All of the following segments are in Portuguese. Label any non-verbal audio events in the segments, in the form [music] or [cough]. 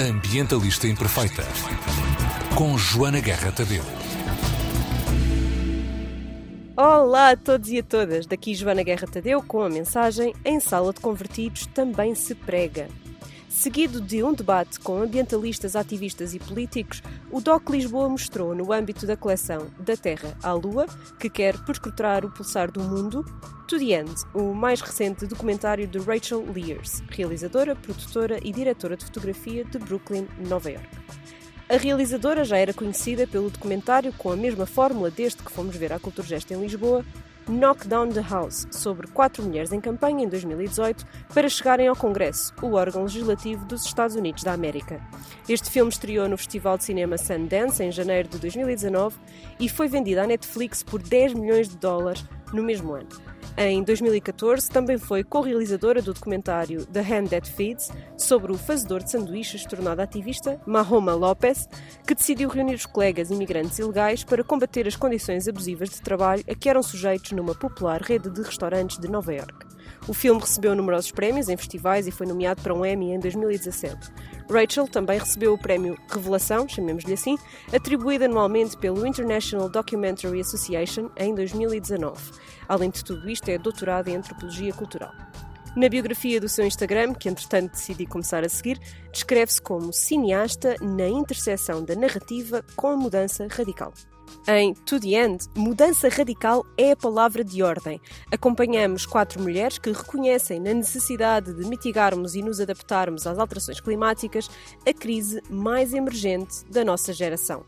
Ambientalista Imperfeita, com Joana Guerra Tadeu. Olá a todos e a todas, daqui Joana Guerra Tadeu com a mensagem Em Sala de Convertidos também se prega. Seguido de um debate com ambientalistas, ativistas e políticos, o DOC Lisboa mostrou, no âmbito da coleção Da Terra à Lua, que quer perscrutar o pulsar do mundo, To the End, o mais recente documentário de Rachel Lears, realizadora, produtora e diretora de fotografia de Brooklyn, Nova York. A realizadora já era conhecida pelo documentário com a mesma fórmula desde que fomos ver a Culturgest em Lisboa, Knock Down the House, sobre quatro mulheres em campanha em 2018 para chegarem ao Congresso, o órgão legislativo dos Estados Unidos da América. Este filme estreou no Festival de Cinema Sundance em janeiro de 2019 e foi vendido à Netflix por 10 milhões de dólares no mesmo ano. Em 2014, também foi co-realizadora do documentário The Hand That Feeds, sobre o fazedor de sanduíches tornado ativista Mahoma Lopez, que decidiu reunir os colegas imigrantes ilegais para combater as condições abusivas de trabalho a que eram sujeitos numa popular rede de restaurantes de Nova York. O filme recebeu numerosos prémios em festivais e foi nomeado para um Emmy em 2017. Rachel também recebeu o prémio Revelação, chamemos-lhe assim, atribuído anualmente pelo International Documentary Association em 2019. Além de tudo isto, é doutorada em Antropologia Cultural. Na biografia do seu Instagram, que entretanto decidi começar a seguir, descreve-se como cineasta na interseção da narrativa com a mudança radical. Em To the End, mudança radical é a palavra de ordem. Acompanhamos quatro mulheres que reconhecem na necessidade de mitigarmos e nos adaptarmos às alterações climáticas a crise mais emergente da nossa geração.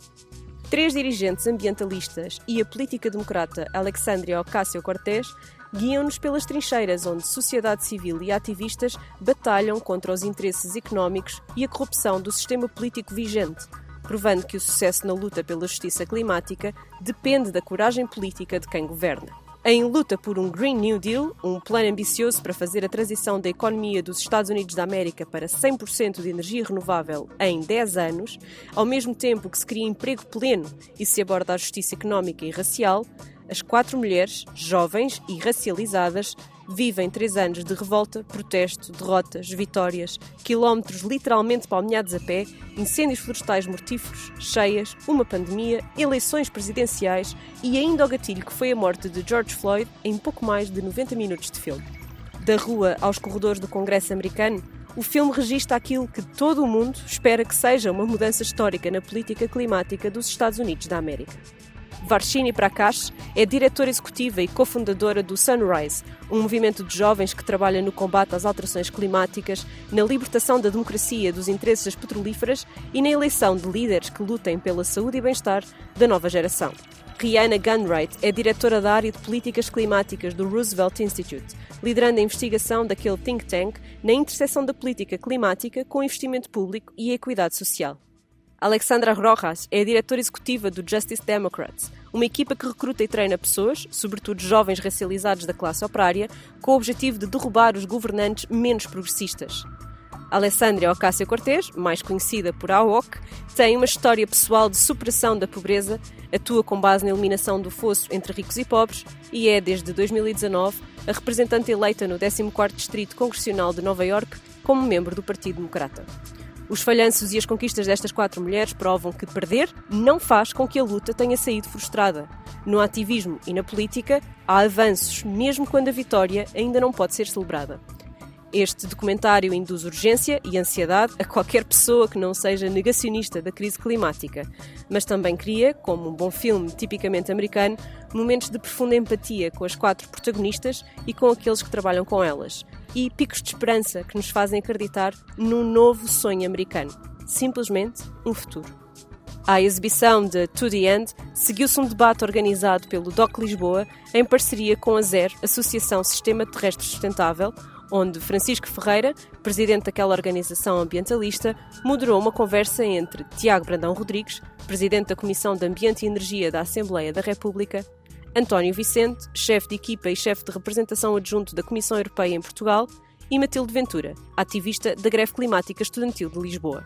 Três dirigentes ambientalistas e a política democrata Alexandria Ocasio-Cortez guiam-nos pelas trincheiras onde sociedade civil e ativistas batalham contra os interesses económicos e a corrupção do sistema político vigente provando que o sucesso na luta pela justiça climática depende da coragem política de quem governa. Em luta por um Green New Deal, um plano ambicioso para fazer a transição da economia dos Estados Unidos da América para 100% de energia renovável em 10 anos, ao mesmo tempo que se cria emprego pleno e se aborda a justiça económica e racial, as quatro mulheres, jovens e racializadas, vivem três anos de revolta, protesto, derrotas, vitórias, quilómetros literalmente palmeados a pé, incêndios florestais mortíferos, cheias, uma pandemia, eleições presidenciais e ainda o gatilho que foi a morte de George Floyd em pouco mais de 90 minutos de filme. Da rua aos corredores do Congresso americano, o filme registra aquilo que todo o mundo espera que seja uma mudança histórica na política climática dos Estados Unidos da América. Varshini Prakash é diretora executiva e cofundadora do Sunrise, um movimento de jovens que trabalha no combate às alterações climáticas, na libertação da democracia dos interesses das petrolíferas e na eleição de líderes que lutem pela saúde e bem-estar da nova geração. Rihanna Gunwright é diretora da área de políticas climáticas do Roosevelt Institute, liderando a investigação daquele think tank na interseção da política climática com investimento público e equidade social. Alexandra Rojas é a diretora executiva do Justice Democrats, uma equipa que recruta e treina pessoas, sobretudo jovens racializados da classe operária, com o objetivo de derrubar os governantes menos progressistas. Alessandria Ocasio-Cortez, mais conhecida por AOC, tem uma história pessoal de superação da pobreza, atua com base na eliminação do fosso entre ricos e pobres e é, desde 2019, a representante eleita no 14º Distrito Congressional de Nova York como membro do Partido Democrata. Os falhanços e as conquistas destas quatro mulheres provam que perder não faz com que a luta tenha saído frustrada. No ativismo e na política, há avanços, mesmo quando a vitória ainda não pode ser celebrada. Este documentário induz urgência e ansiedade a qualquer pessoa que não seja negacionista da crise climática, mas também cria, como um bom filme tipicamente americano, momentos de profunda empatia com as quatro protagonistas e com aqueles que trabalham com elas, e picos de esperança que nos fazem acreditar num novo sonho americano simplesmente um futuro. À exibição de To The End seguiu-se um debate organizado pelo DOC Lisboa em parceria com a ZER, Associação Sistema Terrestre Sustentável, onde Francisco Ferreira, presidente daquela organização ambientalista, moderou uma conversa entre Tiago Brandão Rodrigues, presidente da Comissão de Ambiente e Energia da Assembleia da República, António Vicente, chefe de equipa e chefe de representação adjunto da Comissão Europeia em Portugal, e Matilde Ventura, ativista da greve climática estudantil de Lisboa.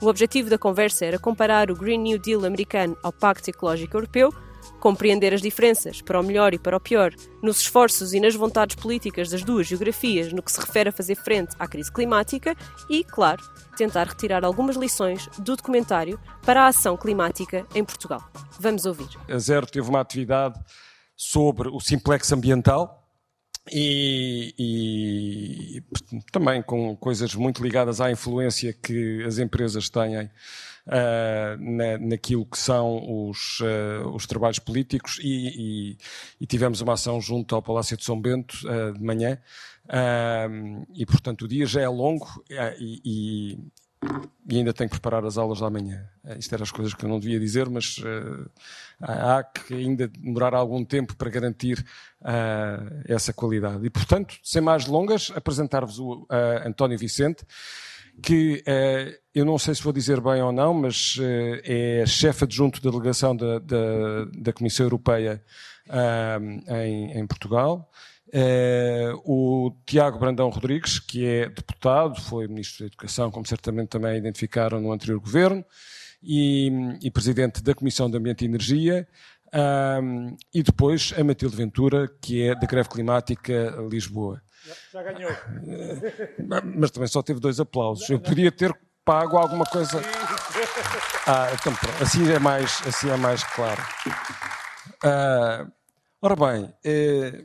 O objetivo da conversa era comparar o Green New Deal americano ao Pacto Ecológico Europeu, Compreender as diferenças, para o melhor e para o pior, nos esforços e nas vontades políticas das duas geografias no que se refere a fazer frente à crise climática e, claro, tentar retirar algumas lições do documentário para a ação climática em Portugal. Vamos ouvir. A Zero teve uma atividade sobre o simplex ambiental, e, e, também com coisas muito ligadas à influência que as empresas têm na, naquilo que são os, uh, os trabalhos políticos e, e, e, tivemos uma ação junto ao Palácio de São Bento uh, de manhã e portanto o dia já é longo e, e ainda tenho que preparar as aulas da manhã. Uh, isto eram as coisas que eu não devia dizer, mas uh, há que ainda demorar algum tempo para garantir uh, essa qualidade. E, portanto, sem mais delongas, apresentar-vos o António Vicente, que eu não sei se vou dizer bem ou não, mas é chefe adjunto da delegação da, da, da Comissão Europeia em, em Portugal. É, o Tiago Brandão Rodrigues, que é deputado, foi Ministro da Educação, como certamente também identificaram no anterior governo, e, e Presidente da Comissão de Ambiente e Energia, um, e depois a Matilde Ventura, que é da Greve Climática Lisboa. Já ganhou. Mas também só teve dois aplausos. Eu podia ter pago alguma coisa. Ah, então. Assim é mais, assim é mais claro. Uh, ora bem, eh,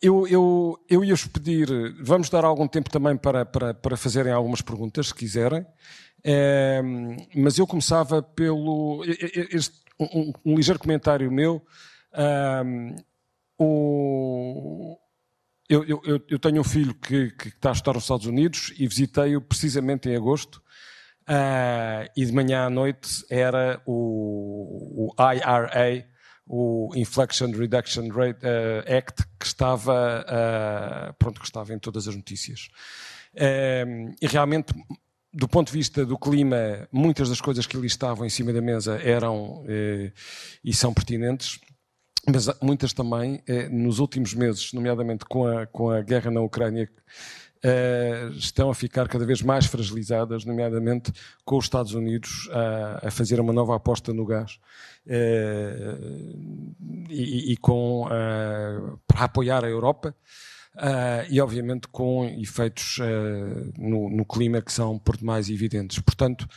eu, eu, eu ia-vos pedir, vamos dar algum tempo também para, para, para fazerem algumas perguntas, se quiserem, é, mas eu começava pelo. Este, um, um, ligeiro comentário meu. Um, o, eu, eu, eu, tenho um filho que, que, está a estudar nos Estados Unidos e visitei-o precisamente em agosto. Uh, e de manhã à noite era o, o IRA, o Inflection Reduction Rate, uh, Act, que estava, uh, pronto, que estava em todas as notícias. E realmente, do ponto de vista do clima, muitas das coisas que ali estavam em cima da mesa eram e são pertinentes, mas muitas também, nos últimos meses, nomeadamente com a, com a guerra na Ucrânia, Uh, estão a ficar cada vez mais fragilizadas, nomeadamente com os Estados Unidos a, a fazer uma nova aposta no gás uh, e, e, com uh, para apoiar a Europa e obviamente com efeitos no, no, clima que são por demais evidentes. Portanto,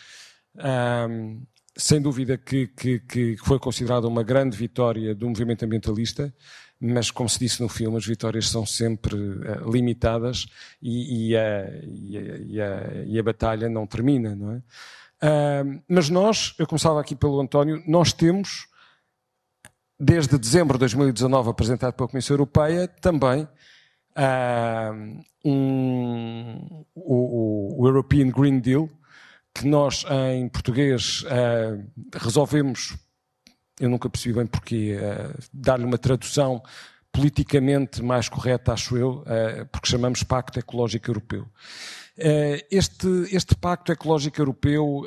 sem dúvida que, que, que foi considerada uma grande vitória do movimento ambientalista mas como se disse no filme, as vitórias são sempre uh, limitadas e, e, a, e, a, e, a, batalha não termina, não é? Uh, mas nós, eu começava aqui pelo António, nós temos, desde dezembro de 2019, apresentado pela Comissão Europeia, também uh, um, o, o, European Green Deal, que nós em português resolvemos eu nunca percebi bem porquê, uh, dar-lhe uma tradução politicamente mais correta, acho eu, uh, porque chamamos Pacto Ecológico Europeu. Uh, este, este Pacto Ecológico Europeu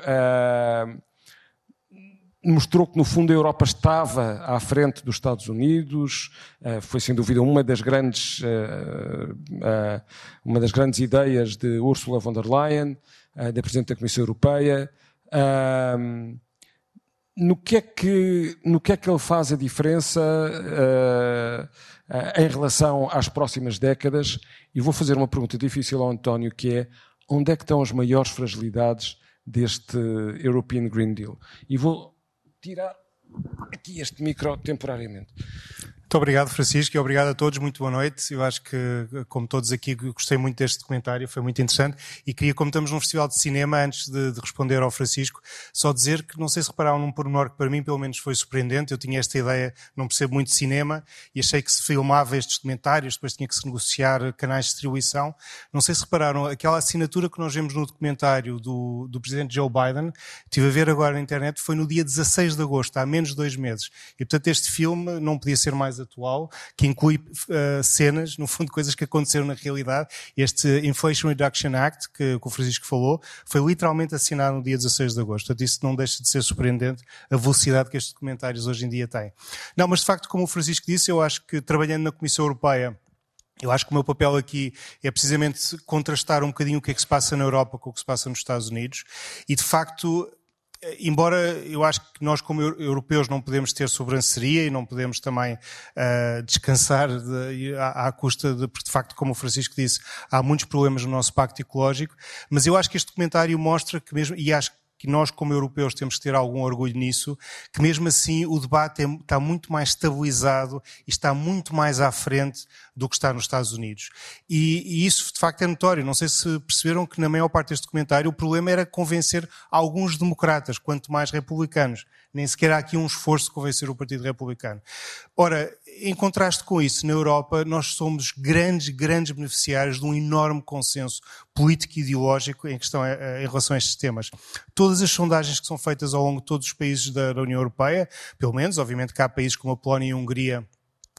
mostrou que, no fundo, a Europa estava à frente dos Estados Unidos, foi, sem dúvida, uma das grandes, uma das grandes ideias de Ursula von der Leyen, da Presidente da Comissão Europeia no que é que, no que, é que ele faz a diferença em relação às próximas décadas? E vou fazer uma pergunta difícil ao António, que é onde é que estão as maiores fragilidades deste European Green Deal? E vou tirar aqui este micro temporariamente. Muito obrigado, Francisco, e obrigado a todos. Muito boa noite. Eu acho que, como todos aqui, gostei muito deste documentário, foi muito interessante. E queria, como estamos num festival de cinema, antes de, de responder ao Francisco, só dizer que não sei se repararam num pormenor que para mim, pelo menos, foi surpreendente. Eu tinha esta ideia, não percebo muito de cinema, e achei que se filmava estes documentários, depois tinha que se negociar canais de distribuição. Não sei se repararam, aquela assinatura que nós vemos no documentário do, do presidente Joe Biden, estive a ver agora na internet, foi no dia 16 de agosto, há menos de dois meses. E, portanto, este filme não podia ser mais atual, que inclui uh, cenas, no fundo, coisas que aconteceram na realidade. Este Inflation Reduction Act, que, que o Francisco falou, foi literalmente assinado no dia 16 de agosto. Portanto, isso não deixa de ser surpreendente a velocidade que estes documentários hoje em dia têm. Não, mas de facto, como o Francisco disse, eu acho que trabalhando na Comissão Europeia, eu acho que o meu papel aqui é precisamente contrastar um bocadinho o que é que se passa na Europa com o que se passa nos Estados Unidos e, de facto, embora eu acho que nós como europeus não podemos ter sobranceria e não podemos também uh, descansar de, à, à, custa de, porque de facto, como o Francisco disse, há muitos problemas no nosso pacto ecológico, mas eu acho que este documentário mostra que mesmo, e acho que nós, como europeus, temos que ter algum orgulho nisso, que mesmo assim o debate é, está muito mais estabilizado e está muito mais à frente do que está nos Estados Unidos. E, e, isso, de facto, é notório. Não sei se perceberam que, na maior parte deste documentário, o problema era convencer alguns democratas, quanto mais republicanos. Nem sequer há aqui um esforço de convencer o Partido Republicano. Ora, em contraste com isso, na Europa, nós somos grandes, grandes beneficiários de um enorme consenso político e ideológico em questão eh, eh, em relação a estes temas. Todas as sondagens que são feitas ao longo de todos os países da União Europeia, pelo menos, obviamente que há países como a Polónia e a Hungria,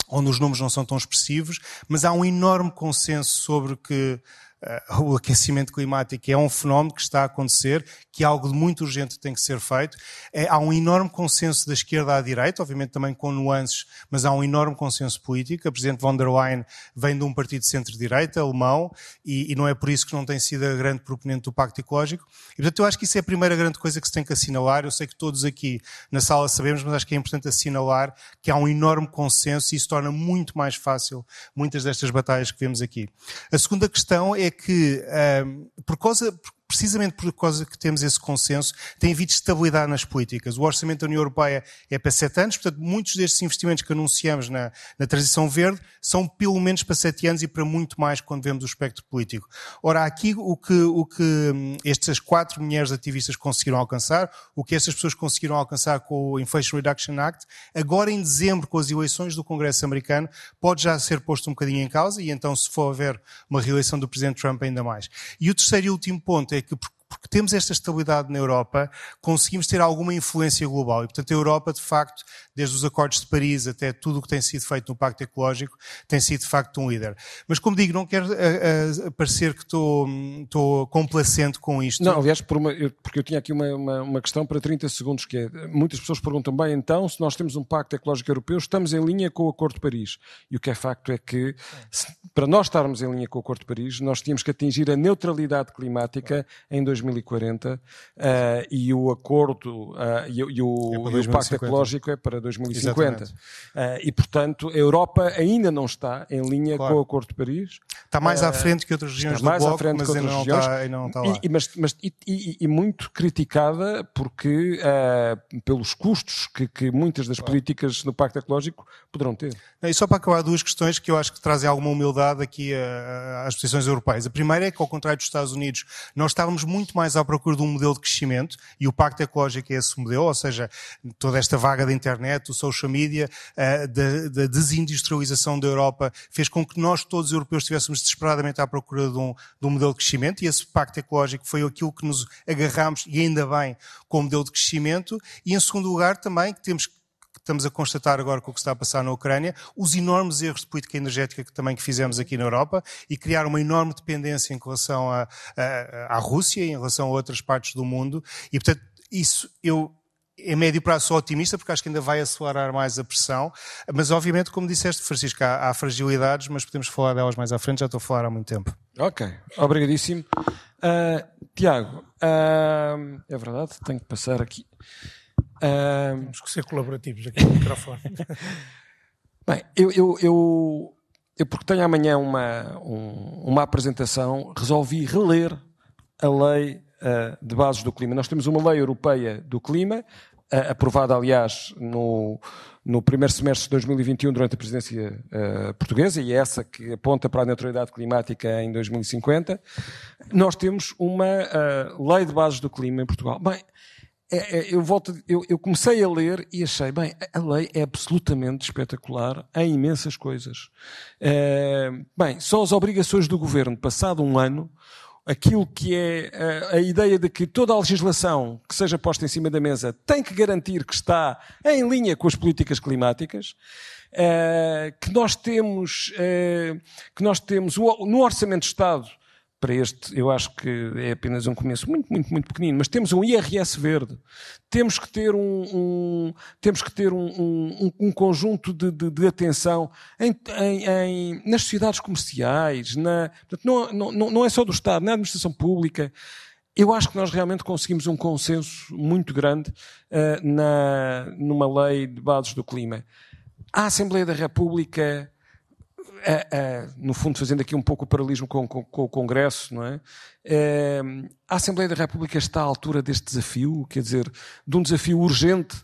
onde os números não são tão expressivos, mas há um enorme consenso sobre que uh, o aquecimento climático é um fenómeno que está a acontecer, que algo de muito urgente tem que ser feito. É, há um enorme consenso da esquerda à direita, obviamente também com nuances, mas há um enorme consenso político. A Presidente von der Leyen vem de um partido de centro-direita, alemão, e, e, não é por isso que não tem sido a grande proponente do Pacto Ecológico. E, portanto, eu acho que isso é a primeira grande coisa que se tem que assinalar. Eu sei que todos aqui na sala sabemos, mas acho que é importante assinalar que há um enorme consenso e isso torna muito mais fácil muitas destas batalhas que vemos aqui. A segunda questão é que, um, por causa, precisamente por causa que temos esse consenso, tem havido estabilidade nas políticas. O orçamento da União Europeia é para sete anos, portanto, muitos destes investimentos que anunciamos na, na transição verde são pelo menos para sete anos e para muito mais quando vemos o espectro político. Ora, aqui o que, o que hum, estas quatro mulheres ativistas conseguiram alcançar, o que estas pessoas conseguiram alcançar com o Inflation Reduction Act, agora em dezembro, com as eleições do Congresso americano, pode já ser posto um bocadinho em causa e então, se for haver uma reeleição do Presidente Trump, ainda mais. E o terceiro e último ponto é que porque temos esta estabilidade na Europa, conseguimos ter alguma influência global. E, portanto, a Europa, de facto, desde os acordos de Paris até tudo o que tem sido feito no Pacto Ecológico, tem sido, de facto, um líder. Mas, como digo, não quero uh, uh, parecer que estou, estou complacente com isto. Não, aliás, por uma, eu, porque eu tinha aqui uma, uma, uma, questão para 30 segundos, que é, muitas pessoas perguntam, bem, então, se nós temos um Pacto Ecológico Europeu, estamos em linha com o Acordo de Paris. E o que é facto é que, se, para nós estarmos em linha com o Acordo de Paris, nós tínhamos que atingir a neutralidade climática em 2040 2040 uh, e o acordo uh, e, e, o, é e, o, Pacto Ecológico é para 2050. Uh, e, portanto, a Europa ainda não está em linha claro. com o Acordo de Paris. Está mais à frente que outras regiões mais do bloco, à frente mas que outras regiões, não está, ainda não está lá. E, mas, mas, e, e, muito criticada porque pelos custos que, que muitas das claro. políticas no Pacto Ecológico poderão ter. E só para acabar, duas questões que eu acho que trazem alguma humildade aqui às posições europeias. A primeira é que, ao contrário dos Estados Unidos, nós estávamos muito mais à procura de um modelo de crescimento e o Pacto Ecológico é esse modelo, ou seja, toda esta vaga da internet, o social media, uh, da, da, desindustrialização da Europa fez com que nós todos os europeus estivéssemos desesperadamente à procura de um, de um modelo de crescimento e esse Pacto Ecológico foi aquilo que nos agarramos e ainda bem com o modelo de crescimento. E em segundo lugar também que temos que estamos a constatar agora com o que está a passar na Ucrânia, os enormes erros de política energética que também que fizemos aqui na Europa e criar uma enorme dependência em relação à Rússia e em relação a outras partes do mundo. E, portanto, isso eu em médio prazo sou otimista porque acho que ainda vai acelerar mais a pressão, mas obviamente, como disseste, Francisco, há, há, fragilidades, mas podemos falar delas mais à frente, já estou a falar há muito tempo. Ok, obrigadíssimo. Uh, Tiago, uh, é verdade, tenho que passar aqui. Uh... Temos que ser colaborativos aqui no microfone. [laughs] Bem, eu, eu, eu, eu, porque tenho amanhã uma, um, uma apresentação, resolvi reler a lei uh, de bases do clima. Nós temos uma lei europeia do clima, uh, aprovada, aliás, no, no primeiro semestre de 2021 durante a presidência uh, portuguesa, e é essa que aponta para a neutralidade climática em 2050. Nós temos uma lei de bases do clima em Portugal. Bem, é, é, eu, volto, eu, eu, comecei a ler e achei, bem, a lei é absolutamente espetacular em imensas coisas. É, bem, só as obrigações do governo, passado um ano, aquilo que é a, a, ideia de que toda a legislação que seja posta em cima da mesa tem que garantir que está em linha com as políticas climáticas, é, que nós temos, é, que nós temos no Orçamento de Estado para este, eu acho que é apenas um começo muito, muito, muito pequenino, mas temos um IRS verde, temos que ter um, um temos que ter um, um, um conjunto de, de, de atenção em, em, em, nas sociedades comerciais, na, não, não, não é só do Estado, na administração pública. eu acho que nós realmente conseguimos um consenso muito grande uh, na, numa lei de bases do clima. A Assembleia da República, no fundo fazendo aqui um pouco o paralelismo com, com, com o Congresso, não é? a Assembleia da República está à altura deste desafio, quer dizer, de um desafio urgente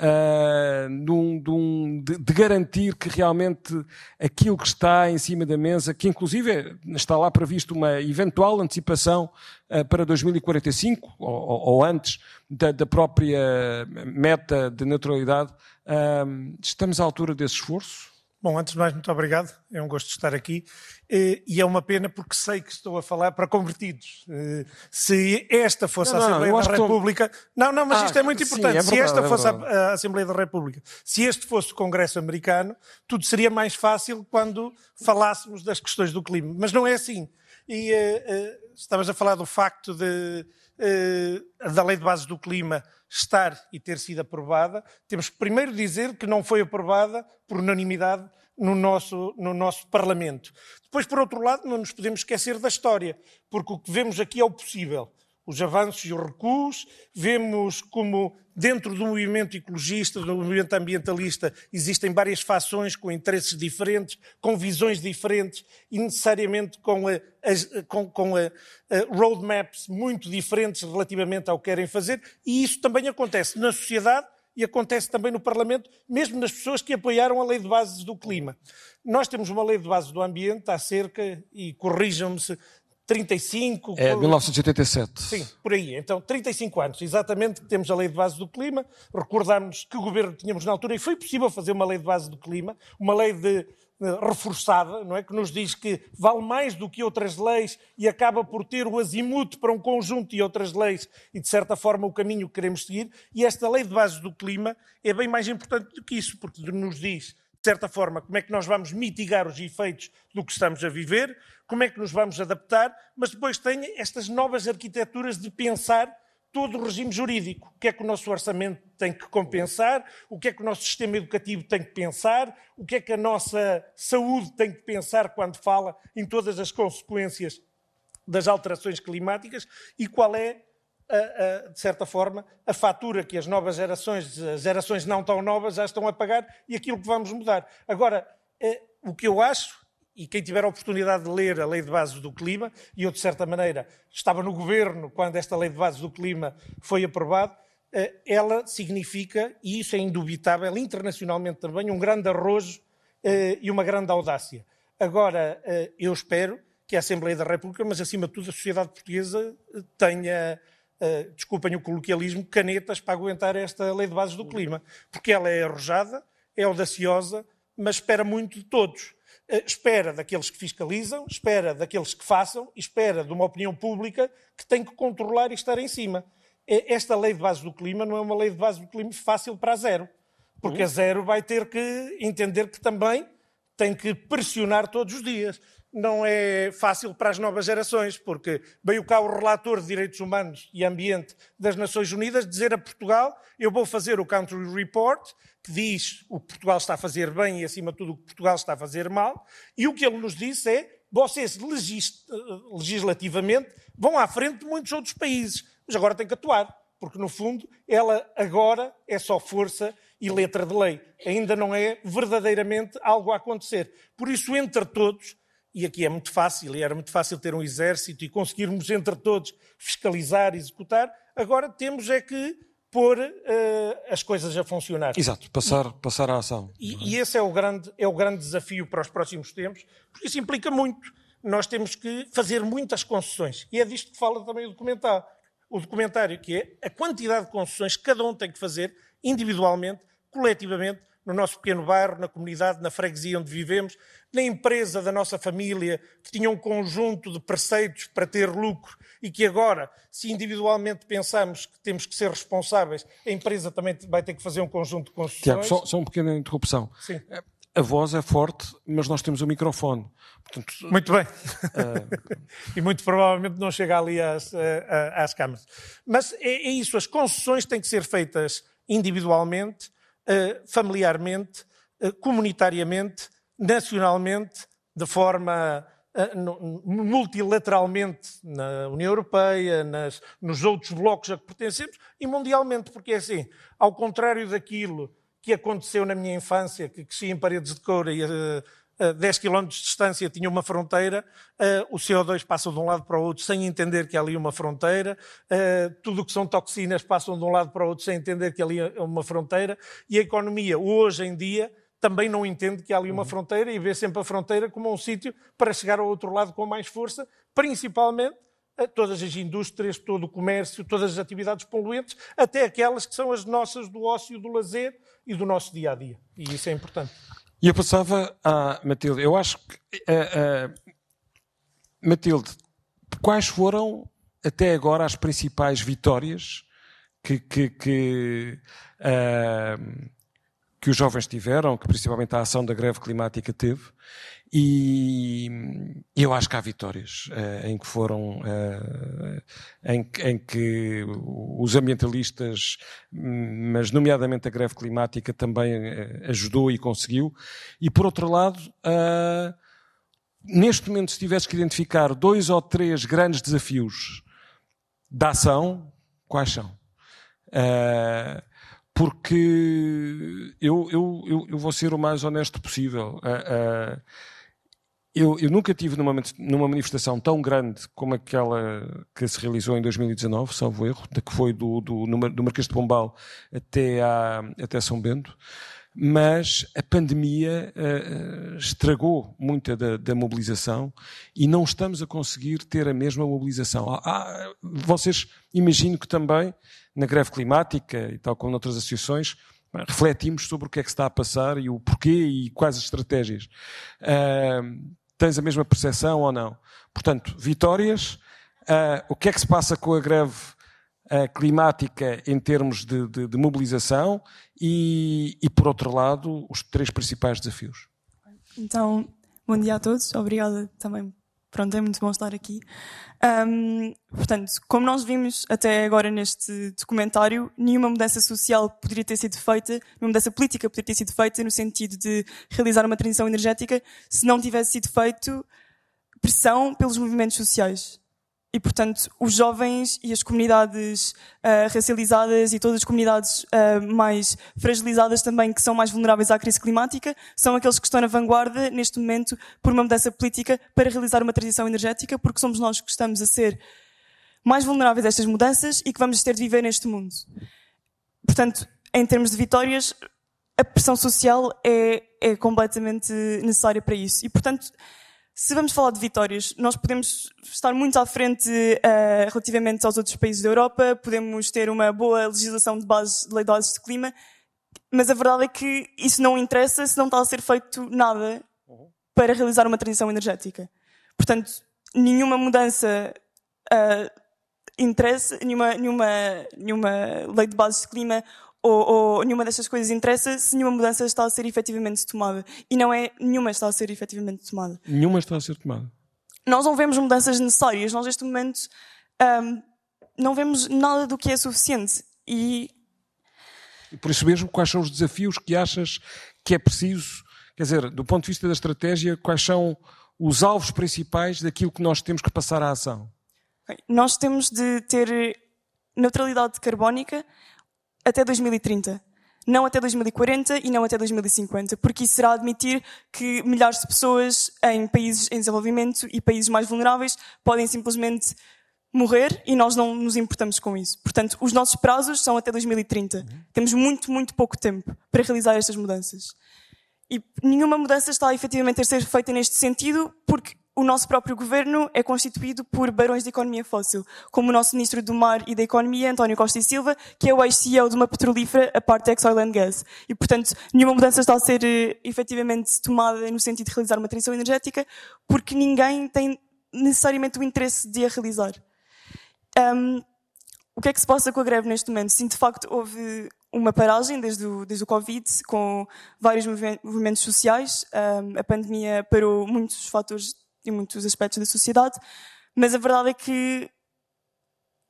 uh, de, de, garantir que realmente aquilo que está em cima da mesa, que inclusive está lá previsto uma eventual antecipação uh, para 2045 ou, ou antes da, da, própria meta de neutralidade, uh, estamos à altura desse esforço? Bom, antes de mais, muito obrigado. É um gosto estar aqui. Eh, e é uma pena porque sei que estou a falar para convertidos. Eh, se esta fosse não, a Assembleia não, da República. Não, não, mas ah, isto é muito importante. Sim, é verdade, se esta é fosse a Assembleia da República, se este fosse o Congresso americano, tudo seria mais fácil quando falássemos das questões do clima. Mas não é assim. E uh, uh, estavas a falar do facto de, uh, da Lei de Bases do Clima estar e ter sido aprovada, temos que primeiro dizer que não foi aprovada por unanimidade no nosso, no nosso Parlamento. Depois, por outro lado, não nos podemos esquecer da história, porque o que vemos aqui é o possível os avanços e os recuos, vemos como dentro do movimento ecologista, do movimento ambientalista, existem várias fações com interesses diferentes, com visões diferentes e necessariamente com, a, a, com, com a, roadmaps muito diferentes relativamente ao que querem fazer, e isso também acontece na sociedade e acontece também no Parlamento, mesmo nas pessoas que apoiaram a Lei de Bases do Clima. Nós temos uma Lei de Bases do Ambiente há cerca, e corrijam-me se 35. É, 1987. Sim, por aí. Então, 35 anos, exatamente, temos a Lei de Base do Clima. Recordarmos que governo tínhamos na altura e foi possível fazer uma Lei de Base do Clima, uma lei de, reforçada, não é? Que nos diz que vale mais do que outras leis e acaba por ter o azimuth para um conjunto de outras leis e, de certa forma, o caminho que queremos seguir. E esta Lei de Base do Clima é bem mais importante do que isso, porque nos diz certa forma, como é que nós vamos mitigar os efeitos do que estamos a viver, como é que nos vamos adaptar, mas depois tem estas novas arquiteturas de pensar todo o regime jurídico. O que é que o nosso orçamento tem que compensar, o que é que o nosso sistema educativo tem que pensar, o que é que a nossa saúde tem que pensar quando fala em todas as consequências das alterações climáticas? E qual é de certa forma, a fatura que as novas gerações, as gerações não tão novas, já estão a pagar e aquilo que vamos mudar. Agora, eh, o que eu acho, e quem tiver a oportunidade de ler a Lei de Bases do Clima, e eu, de certa maneira, estava no governo quando esta Lei de Bases do Clima foi aprovada, eh, ela significa, e isso é indubitável, internacionalmente também, um grande arrojo eh, e uma grande audácia. Agora, eu espero que a Assembleia da República, mas acima de tudo a sociedade portuguesa, tenha uh, desculpem o coloquialismo, canetas para aguentar esta lei de bases do clima. Porque ela é arrojada, é audaciosa, mas espera muito de todos. Uh, espera daqueles que fiscalizam, espera daqueles que façam, e espera de uma opinião pública que tem que controlar e estar em cima. Esta lei de bases do clima não é uma lei de bases do clima fácil para a zero. Porque a zero vai ter que entender que também tem que pressionar todos os dias não é fácil para as novas gerações, porque veio cá o relator de Direitos Humanos e Ambiente das Nações Unidas dizer a Portugal: eu vou fazer o Country Report, que diz o que Portugal está a fazer bem e, acima de tudo, o que Portugal está a fazer mal, e o que ele nos disse é: vocês legis legislativamente vão à frente de muitos outros países, mas agora têm que atuar, porque no fundo ela agora é só força e letra de lei. Ainda não é verdadeiramente algo a acontecer. Por isso, entre todos, e aqui é muito fácil, e era muito fácil ter um exército e conseguirmos entre todos fiscalizar, executar. Agora temos é que pôr uh, as coisas a funcionar. Exato, passar, passar à ação. E, e, esse é o, grande, é o grande desafio para os próximos tempos, porque isso implica muito. Nós temos que fazer muitas concessões. E é disto que fala também o documentário. O documentário, que é a quantidade de concessões que cada um tem que fazer individualmente, coletivamente, no nosso pequeno bairro, na comunidade, na freguesia onde vivemos, na empresa da nossa família, que tinha um conjunto de preceitos para ter lucro e que agora, se individualmente pensamos que temos que ser responsáveis, a empresa também vai ter que fazer um conjunto de concessões. Tiago, só, só uma pequena interrupção. Sim. A voz é forte, mas nós temos o um microfone. Portanto, muito bem. Uh... [laughs] e muito provavelmente não chega ali às, às câmaras. Mas é, é isso, as concessões têm que ser feitas individualmente, familiarmente, uh, comunitariamente, nacionalmente, de forma multilateralmente na União Europeia, nas, nos outros blocos a que pertencemos e mundialmente, porque é assim, ao contrário daquilo que aconteceu na minha infância, que cresci em paredes de couro e a 10 km de distância tinha uma fronteira, o CO2 passa de um lado para o outro sem entender que há ali uma fronteira, tudo o que são toxinas passam de um lado para o outro sem entender que ali é uma fronteira, e a economia, hoje em dia, também não entende que há ali uma uhum. fronteira e vê sempre a fronteira como um sítio para chegar ao outro lado com mais força, principalmente todas as indústrias, todo o comércio, todas as atividades poluentes, até aquelas que são as nossas do ócio, do lazer e do nosso dia a dia. E isso é importante. E eu passava a Matilde. Eu acho que. Uh, uh, Matilde, quais foram até agora as principais vitórias que, que, que, uh, que os jovens tiveram, que principalmente a ação da greve climática teve? E eu acho que há vitórias uh, em que foram, uh, em, em, que os ambientalistas, mas nomeadamente a greve climática também uh, ajudou e conseguiu. E por outro lado, neste momento, se tivesse que identificar dois ou três grandes desafios da ação, quais são? porque eu, eu, eu, eu, vou ser o mais honesto possível. Eu, eu, nunca tive numa, numa, manifestação tão grande como aquela que se realizou em 2019, salvo erro, que foi do, do, do Marquês de Pombal até, à, até São Bento, mas a pandemia uh, estragou muita da, da, mobilização e não estamos a conseguir ter a mesma mobilização. Ah, ah, vocês imagino que também na greve climática e tal como noutras associações refletimos sobre o que é que está a passar e o porquê e quais as estratégias. Uh, Tens a mesma percepção ou não? Portanto, vitórias. Uh, o que é que se passa com a greve uh, climática em termos de, de, de mobilização? E, e, por outro lado, os três principais desafios. Então, bom dia a todos. Obrigada também pronto, é muito bom estar aqui. Um, portanto, como nós vimos até agora neste documentário, nenhuma mudança social poderia ter sido feita, nenhuma mudança política poderia ter sido feita no sentido de realizar uma transição energética se não tivesse sido feito pressão pelos movimentos sociais. E, portanto, os jovens e as comunidades uh, racializadas e todas as comunidades uh, mais fragilizadas também, que são mais vulneráveis à crise climática, são aqueles que estão na vanguarda, neste momento, por uma mudança política para realizar uma transição energética, porque somos nós que estamos a ser mais vulneráveis a estas mudanças e que vamos ter de viver neste mundo. Portanto, em termos de vitórias, a pressão social é, é completamente necessária para isso. E, portanto, se vamos falar de vitórias, nós podemos estar muito à frente uh, relativamente aos outros países da Europa, podemos ter uma boa legislação de base de lei de bases de clima, mas a verdade é que isso não interessa se não está a ser feito nada para realizar uma transição energética. Portanto, nenhuma mudança uh, interessa, nenhuma, nenhuma, nenhuma lei de bases de clima ou, ou, nenhuma destas coisas interessa se nenhuma mudança está a ser efetivamente tomada. E não é nenhuma está a ser efetivamente tomada. Nenhuma está a ser tomada. Nós não vemos mudanças necessárias. Nós, neste momento, um, não vemos nada do que é suficiente. E... e por isso mesmo, quais são os desafios que achas que é preciso? Quer dizer, do ponto de vista da estratégia, quais são os alvos principais daquilo que nós temos que passar à ação? Nós temos de ter neutralidade carbónica até 2030. Não até 2040 e não até 2050, porque isso será admitir que milhares de pessoas em países em desenvolvimento e países mais vulneráveis podem simplesmente morrer e nós não nos importamos com isso. Portanto, os nossos prazos são até 2030. Uhum. Temos muito, muito pouco tempo para realizar estas mudanças. E nenhuma mudança está efetivamente a ser feita neste sentido, porque o nosso próprio governo é constituído por barões de economia fóssil, como o nosso ministro do Mar e da Economia, António Costa e Silva, que é o ex-CEO de uma petrolífera, a Partex Oil and Gas. E, portanto, nenhuma mudança está a ser eh, efetivamente tomada no sentido de realizar uma transição energética, porque ninguém tem necessariamente o interesse de a realizar. Um, o que é que se passa com a greve neste momento? Sim, de facto, houve uma paragem desde o, desde o Covid, com vários movimentos sociais. Um, a pandemia parou muitos fatores em muitos aspectos da sociedade, mas a verdade é que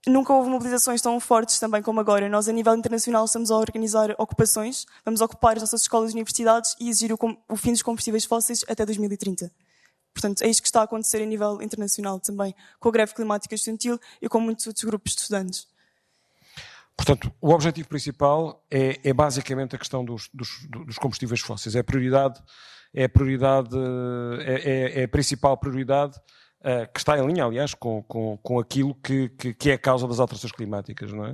nunca houve mobilizações tão fortes também como agora. Nós, a nível internacional, estamos a organizar ocupações, vamos ocupar as nossas escolas e universidades e exigir o, o fim dos combustíveis fósseis até 2030. Portanto, é isto que está a acontecer a nível internacional também, com a greve climática estudantil e com muitos outros grupos de estudantes. Portanto, o objetivo principal é, é basicamente a questão dos, dos, dos, combustíveis fósseis. É a prioridade, é a prioridade, é, é, é a principal prioridade uh, que está em linha, aliás, com, com, com aquilo que, que, que, é a causa das alterações climáticas, não é?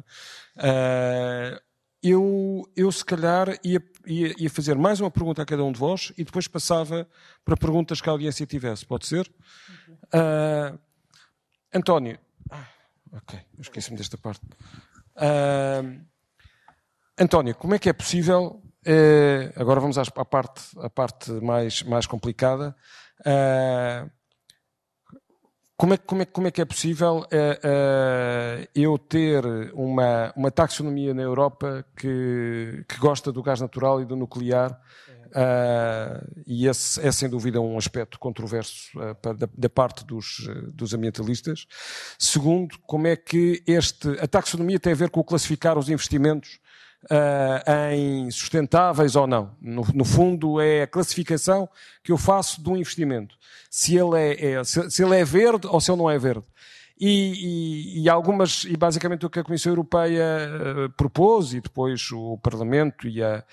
Uh, eu, eu se calhar ia, ia, ia, fazer mais uma pergunta a cada um de vós e depois passava para perguntas que a audiência tivesse. Pode ser? Uh, António. Ah, ok, esqueci-me desta parte. António, como é que é possível? Uh, agora vamos à, à, parte, à parte mais, mais complicada. Uh, como é, como, é, como é que é possível uh, eu ter uma, uma taxonomia na Europa que, que gosta do gás natural e do nuclear? Uh, e esse é sem dúvida um aspecto controverso da, da, parte dos, dos ambientalistas. Segundo, como é que este, a taxonomia tem a ver com classificar os investimentos uh, em sustentáveis ou não. No, no, fundo, é a classificação que eu faço de um investimento. Se ele é, é se, se, ele é verde ou se ele não é verde. E, e, e, algumas, e basicamente o que a Comissão Europeia uh, propôs, e depois o Parlamento, e a,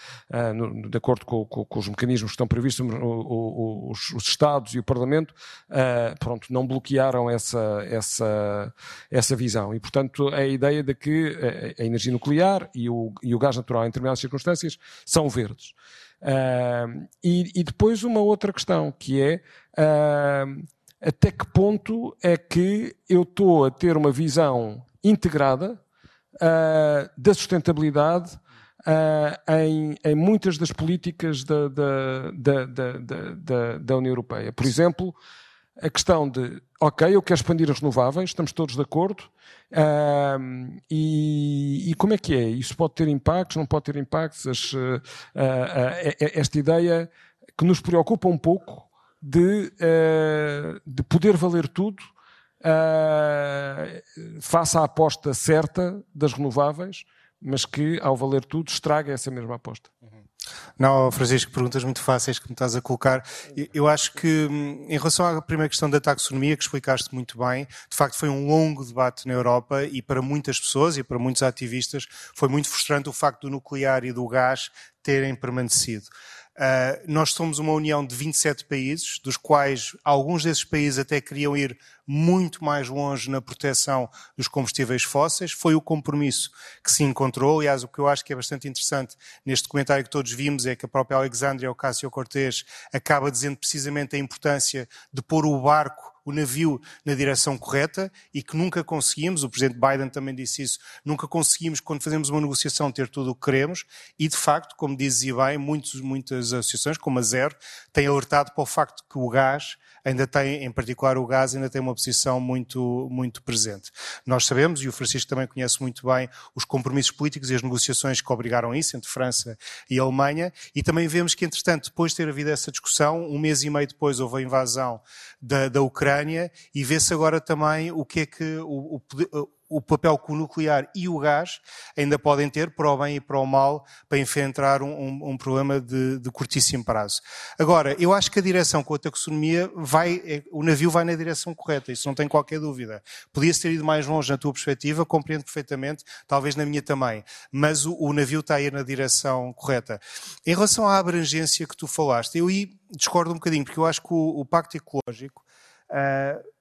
no, de acordo com, com, com, os mecanismos que estão previstos, o, o, os, os, Estados e o Parlamento, uh, pronto, não bloquearam essa, essa, essa visão. E, portanto, a ideia de que a energia nuclear e o, e o gás natural, em determinadas circunstâncias, são verdes. E, e, depois uma outra questão, que é até que ponto é que eu estou a ter uma visão integrada uh, da sustentabilidade uh, em, em, muitas das políticas da, da, da, da, União Europeia. Por exemplo, a questão de, ok, eu quero expandir as renováveis, estamos todos de acordo, uh, e, e, como é que é? Isso pode ter impactos, não pode ter impactos? As, uh, uh, esta ideia que nos preocupa um pouco de, uh, de poder valer tudo uh, faça a aposta certa das renováveis, mas que, ao valer tudo, estraga essa mesma aposta. Não, Francisco, perguntas muito fáceis que me estás a colocar. Eu acho que, em relação à primeira questão da taxonomia, que explicaste muito bem, de facto foi um longo debate na Europa e para muitas pessoas e para muitos ativistas foi muito frustrante o facto do nuclear e do gás terem permanecido. Uh, nós somos uma união de 27 países, dos quais alguns desses países até queriam ir muito mais longe na proteção dos combustíveis fósseis. Foi o compromisso que se encontrou. Aliás, o que eu acho que é bastante interessante neste comentário que todos vimos é que a própria Alexandria Ocasio-Cortez acaba dizendo precisamente a importância de pôr o barco o navio na direção correta e que nunca conseguimos, o Presidente Biden também disse isso, nunca conseguimos, quando fazemos uma negociação, ter tudo o que queremos e, de facto, como dizia bem, muitos, muitas associações, como a Zero, têm alertado para o facto que o gás ainda tem, em particular o gás, ainda tem uma posição muito, muito presente. Nós sabemos, e o Francisco também conhece muito bem, os compromissos políticos e as negociações que obrigaram isso entre França e Alemanha, e também vemos que, entretanto, depois de ter havido essa discussão, um mês e meio depois houve a invasão da, da Ucrânia, e vê-se agora também o que é que o, o, o papel que o nuclear e o gás ainda podem ter, para o bem e para o mal, para enfrentar um, um, um problema de, de, curtíssimo prazo. Agora, eu acho que a direção com a taxonomia vai, é, o navio vai na direção correta, isso não tem qualquer dúvida. Podia-se ter ido mais longe na tua perspectiva, compreendo perfeitamente, talvez na minha também, mas o, o navio está a ir na direção correta. Em relação à abrangência que tu falaste, eu discordo um bocadinho, porque eu acho que o, o Pacto Ecológico uh,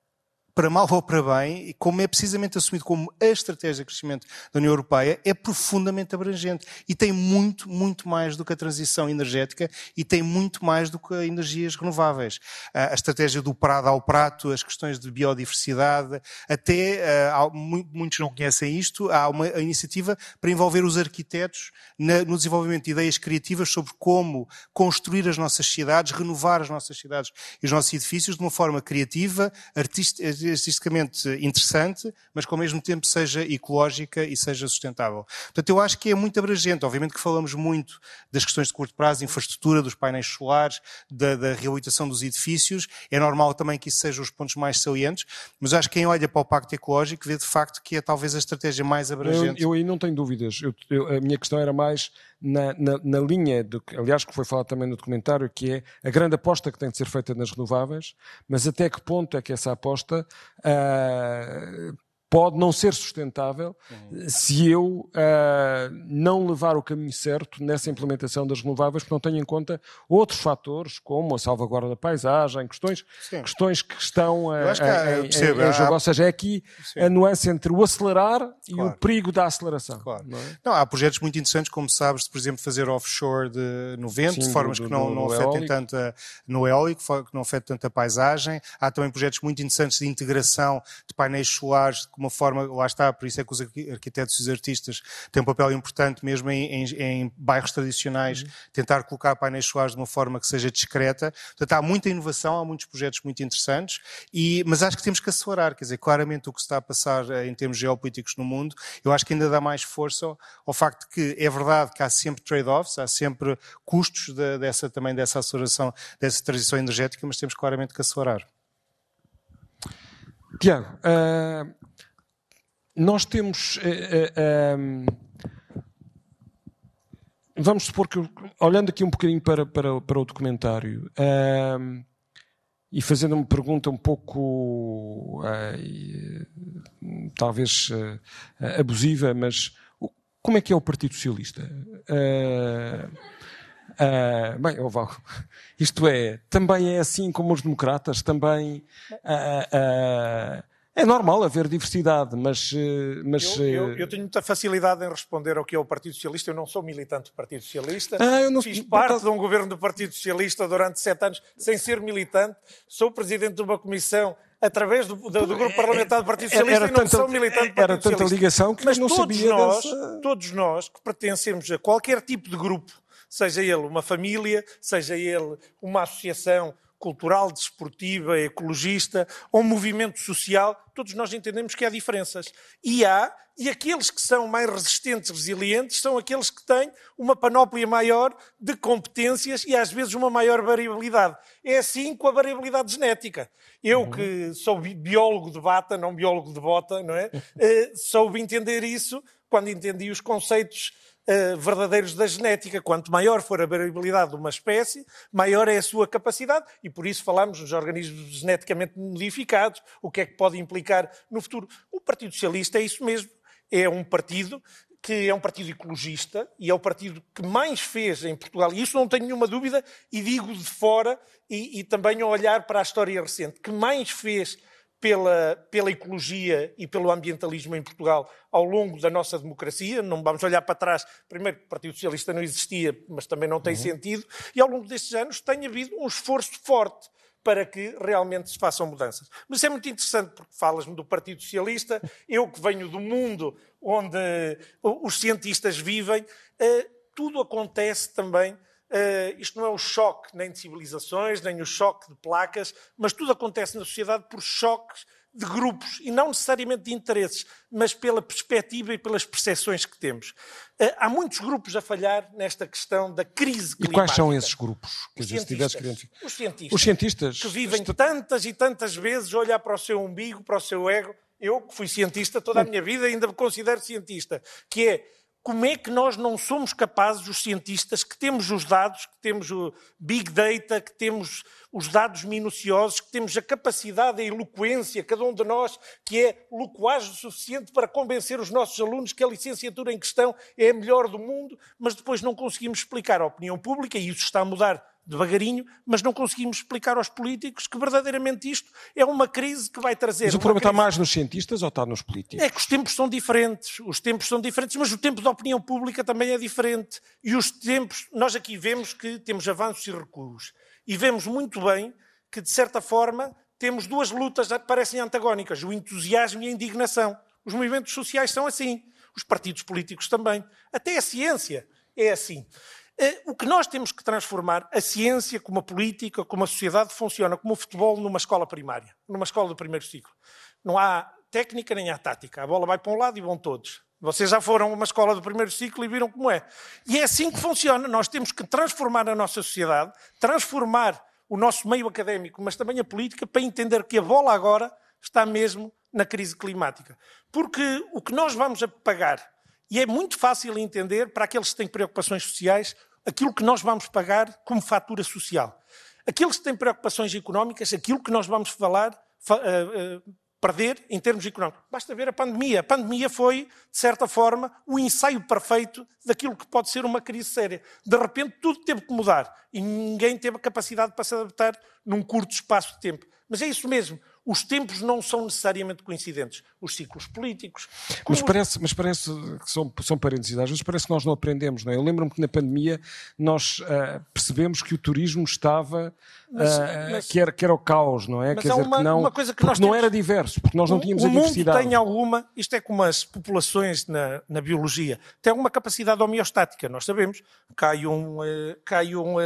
para mal ou para bem, e como é precisamente assumido como a estratégia de crescimento da União Europeia, é profundamente abrangente e tem muito, muito mais do que a transição energética e tem muito mais do que energias renováveis. A estratégia do prado ao prato, as questões de biodiversidade, até, muitos não conhecem isto, há uma iniciativa para envolver os arquitetos no desenvolvimento de ideias criativas sobre como construir as nossas cidades, renovar as nossas cidades e os nossos edifícios de uma forma criativa, artística, estatisticamente interessante, mas que ao mesmo tempo seja ecológica e seja sustentável. Portanto, eu acho que é muito abrangente. Obviamente que falamos muito das questões de curto prazo, infraestrutura, dos painéis solares, da, da reabilitação dos edifícios. É normal também que isso sejam os pontos mais salientes, mas acho que quem olha para o Pacto Ecológico vê de facto que é talvez a estratégia mais abrangente. Eu, eu aí não tenho dúvidas. Eu, eu, a minha questão era mais na, na, na linha, do, aliás, que foi falado também no documentário, que é a grande aposta que tem de ser feita nas renováveis, mas até que ponto é que essa aposta uh, pode não ser sustentável uhum. se eu uh, não levar o caminho certo nessa implementação das renováveis, porque não tenho em conta outros fatores, como a salvaguarda da paisagem, questões, questões que estão uh, há, em, percebo, em, em, jogo. Há... Ou seja, é aqui Sim. a nuance entre o acelerar claro. e o perigo da aceleração. Claro. Não, é? não, há projetos muito interessantes, como sabes, de, por exemplo, fazer offshore de, no vento, Sim, de formas do, do, que não, não afetem tanto a, no eólico, que não afetem tanto a paisagem. Há também projetos muito interessantes de integração de painéis solares uma forma, lá está, por isso é que os arquitetos e os artistas têm um papel importante mesmo em, em, em bairros tradicionais, uhum. tentar colocar painéis solares de uma forma que seja discreta. Portanto, há muita inovação, há muitos projetos muito interessantes, e, mas acho que temos que acelerar, quer dizer, claramente o que se está a passar eh, em termos geopolíticos no mundo, eu acho que ainda dá mais força ao, ao facto que é verdade que há sempre trade-offs, há sempre custos de, dessa, também dessa aceleração, dessa transição energética, mas temos claramente que acelerar. Tiago, uh, nós temos. Uh, uh, um, vamos supor que, olhando aqui um bocadinho para, para, para o documentário e fazendo uma pergunta um pouco, talvez abusiva, mas como é que é o Partido Socialista? Uh, bem, oh, Val, isto é, também é assim como os democratas, também uh, uh, é normal haver diversidade, mas. mas eu, eu, eu, tenho muita facilidade em responder ao que é o Partido Socialista. Eu não sou militante do Partido Socialista. Ah, não, Fiz parte de um governo do Partido Socialista durante sete anos, sem ser militante. Sou presidente de uma comissão através do, do, do, grupo parlamentar do Partido Socialista era, era e não tanta, sou militante do Partido Era tanta ligação que Mas não todos sabia nós, dessa... todos nós que pertencemos a qualquer tipo de grupo seja ele uma família, seja ele uma associação cultural, desportiva, ecologista ou um movimento social, todos nós entendemos que há diferenças. E há, e aqueles que são mais resistentes, resilientes, são aqueles que têm uma panóplia maior de competências e às vezes uma maior variabilidade. É assim com a variabilidade genética. Eu, uhum. que sou biólogo de bata, não biólogo de bota, não é? Uh, [laughs] soube entender isso quando entendi os conceitos uh, verdadeiros da genética. Quanto maior for a variabilidade de uma espécie, maior é a sua capacidade, e por isso falamos nos organismos geneticamente modificados, o que é que pode implicar no futuro. O Partido Socialista é isso mesmo. É um partido que é um partido ecologista e é o partido que mais fez em Portugal, e isso não tenho nenhuma dúvida, e digo de fora e, e também a olhar para a história recente, que mais fez pela, pela ecologia e pelo ambientalismo em Portugal ao longo da nossa democracia. Não vamos olhar para trás. Primeiro, o Partido Socialista não existia, mas também não tem uhum. sentido. E ao longo destes anos tem havido um esforço forte para que realmente se façam mudanças. Mas é muito interessante porque falas-me do Partido Socialista, eu que venho do mundo onde os cientistas vivem, eh, tudo acontece também Uh, isto não é o choque nem de civilizações, nem o choque de placas, mas tudo acontece na sociedade por choques de grupos e não necessariamente de interesses, mas pela perspectiva e pelas percepções que temos. Uh, há muitos grupos a falhar nesta questão da crise climática. E quais são esses grupos? Os, cientistas, que... os cientistas. Os cientistas. Que vivem tantas e tantas vezes a olhar para o seu umbigo, para o seu ego. Eu, que fui cientista toda a minha vida, ainda me considero cientista. Que é como é que nós não somos capazes, os cientistas, que temos os dados, que temos o big data, que temos os dados minuciosos, que temos a capacidade, a eloquência, cada um de nós, que é loquaz o suficiente para convencer os nossos alunos que a licenciatura em questão é a melhor do mundo, mas depois não conseguimos explicar à opinião pública, e isso está a mudar devagarinho, mas não conseguimos explicar aos políticos que verdadeiramente isto é uma crise que vai trazer. Mas o problema crise... está mais nos cientistas ou está nos políticos? É que os tempos são diferentes, os tempos são diferentes, mas o tempo da opinião pública também é diferente. E os tempos, nós aqui vemos que temos avanços e recuos. E vemos muito bem que, de certa forma, temos duas lutas que parecem antagónicas: o entusiasmo e a indignação. Os movimentos sociais são assim, os partidos políticos também. Até a ciência é assim. Eh, o que nós temos que transformar, a ciência, como a política, como a sociedade, funciona como o futebol numa escola primária, numa escola do primeiro ciclo. Não há técnica nem há tática. A bola vai para um lado e vão todos. Vocês já foram a uma escola do primeiro ciclo e viram como é. E é assim que funciona. Nós temos que transformar a nossa sociedade, transformar o nosso meio académico, mas também a política, para entender que a bola agora está mesmo na crise climática. Porque o que nós vamos a pagar, e é muito fácil entender para aqueles que têm preocupações sociais, aquilo que nós vamos pagar como fatura social. Aqueles que têm preocupações económicas, aquilo que nós vamos falar, fa, uh, uh, perder em termos económicos. Basta ver a pandemia. A pandemia foi, de certa forma, o ensaio perfeito daquilo que pode ser uma crise séria. De repente, tudo teve que mudar e ninguém teve a capacidade para se adaptar num curto espaço de tempo. Mas é isso mesmo os tempos não são necessariamente coincidentes. Os ciclos políticos. Mas parece, mas parece que são, são parênteses, às vezes parece que nós não aprendemos. Não é? Eu lembro-me que na pandemia nós uh, percebemos que o turismo estava. Uh, mas, que, era, que era o caos, não é? Mas Quer dizer, uma, que não, uma coisa que nós não era diverso, porque nós não tínhamos o a diversidade. O mundo tem alguma, isto é como as populações na, na biologia, tem alguma capacidade homeostática. Nós sabemos, cai um, uh, cai um,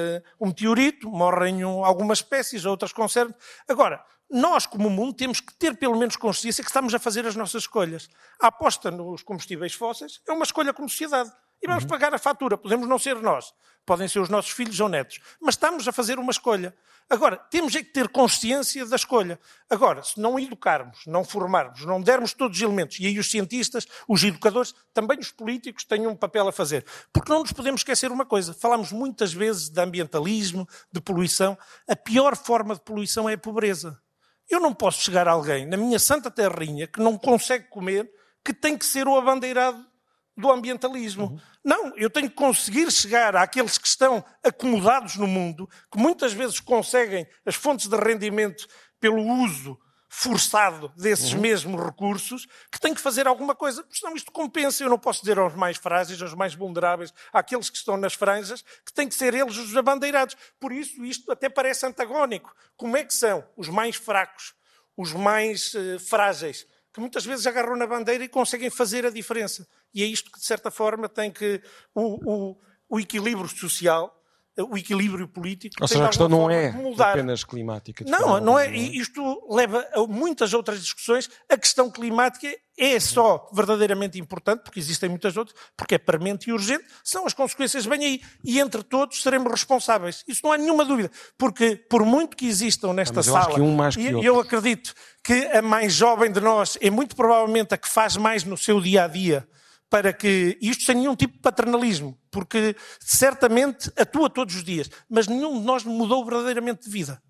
um meteorito, morrem um, algumas espécies, outras conservam. Agora, nós, como mundo, temos que ter pelo menos consciência que estamos a fazer as nossas escolhas. A aposta nos combustíveis fósseis é uma escolha como sociedade. E vamos uhum. pagar a fatura. Podemos não ser nós, podem ser os nossos filhos ou netos, mas estamos a fazer uma escolha. Agora, temos é que ter consciência da escolha. Agora, se não educarmos, não formarmos, não dermos todos os elementos, e aí os cientistas, os educadores, também os políticos têm um papel a fazer. Porque não nos podemos esquecer uma coisa: falamos muitas vezes de ambientalismo, de poluição. A pior forma de poluição é a pobreza. Eu não posso chegar a alguém na minha santa terrinha que não consegue comer, que tem que ser o abandeirado do ambientalismo. Uhum. Não, eu tenho que conseguir chegar àqueles que estão acomodados no mundo, que muitas vezes conseguem as fontes de rendimento pelo uso forçado desses uhum. mesmos recursos, que tem que fazer alguma coisa, porque senão isto compensa. Eu não posso dizer aos mais frágeis, aos mais vulneráveis, àqueles que estão nas franjas, que têm que ser eles os abandeirados. Por isso, isto até parece antagónico. Como é que são os mais fracos, os mais uh, frágeis, que muitas vezes agarram na bandeira e conseguem fazer a diferença? E é isto que, de certa forma, tem que. o, o, o equilíbrio social o equilíbrio político. Ou seja, a questão não é apenas climática. Não, não é. E isto leva a muitas outras discussões. A questão climática é só verdadeiramente importante, porque existem muitas outras, porque é premente e urgente, são as consequências bem aí. E entre todos seremos responsáveis. Isso não há nenhuma dúvida. Porque, por muito que existam nesta sala, um e eu acredito que a mais jovem de nós é muito provavelmente a que faz mais no seu dia a dia para que, isto sem nenhum tipo de paternalismo, porque certamente atua todos os dias, mas nenhum de nós mudou verdadeiramente de vida.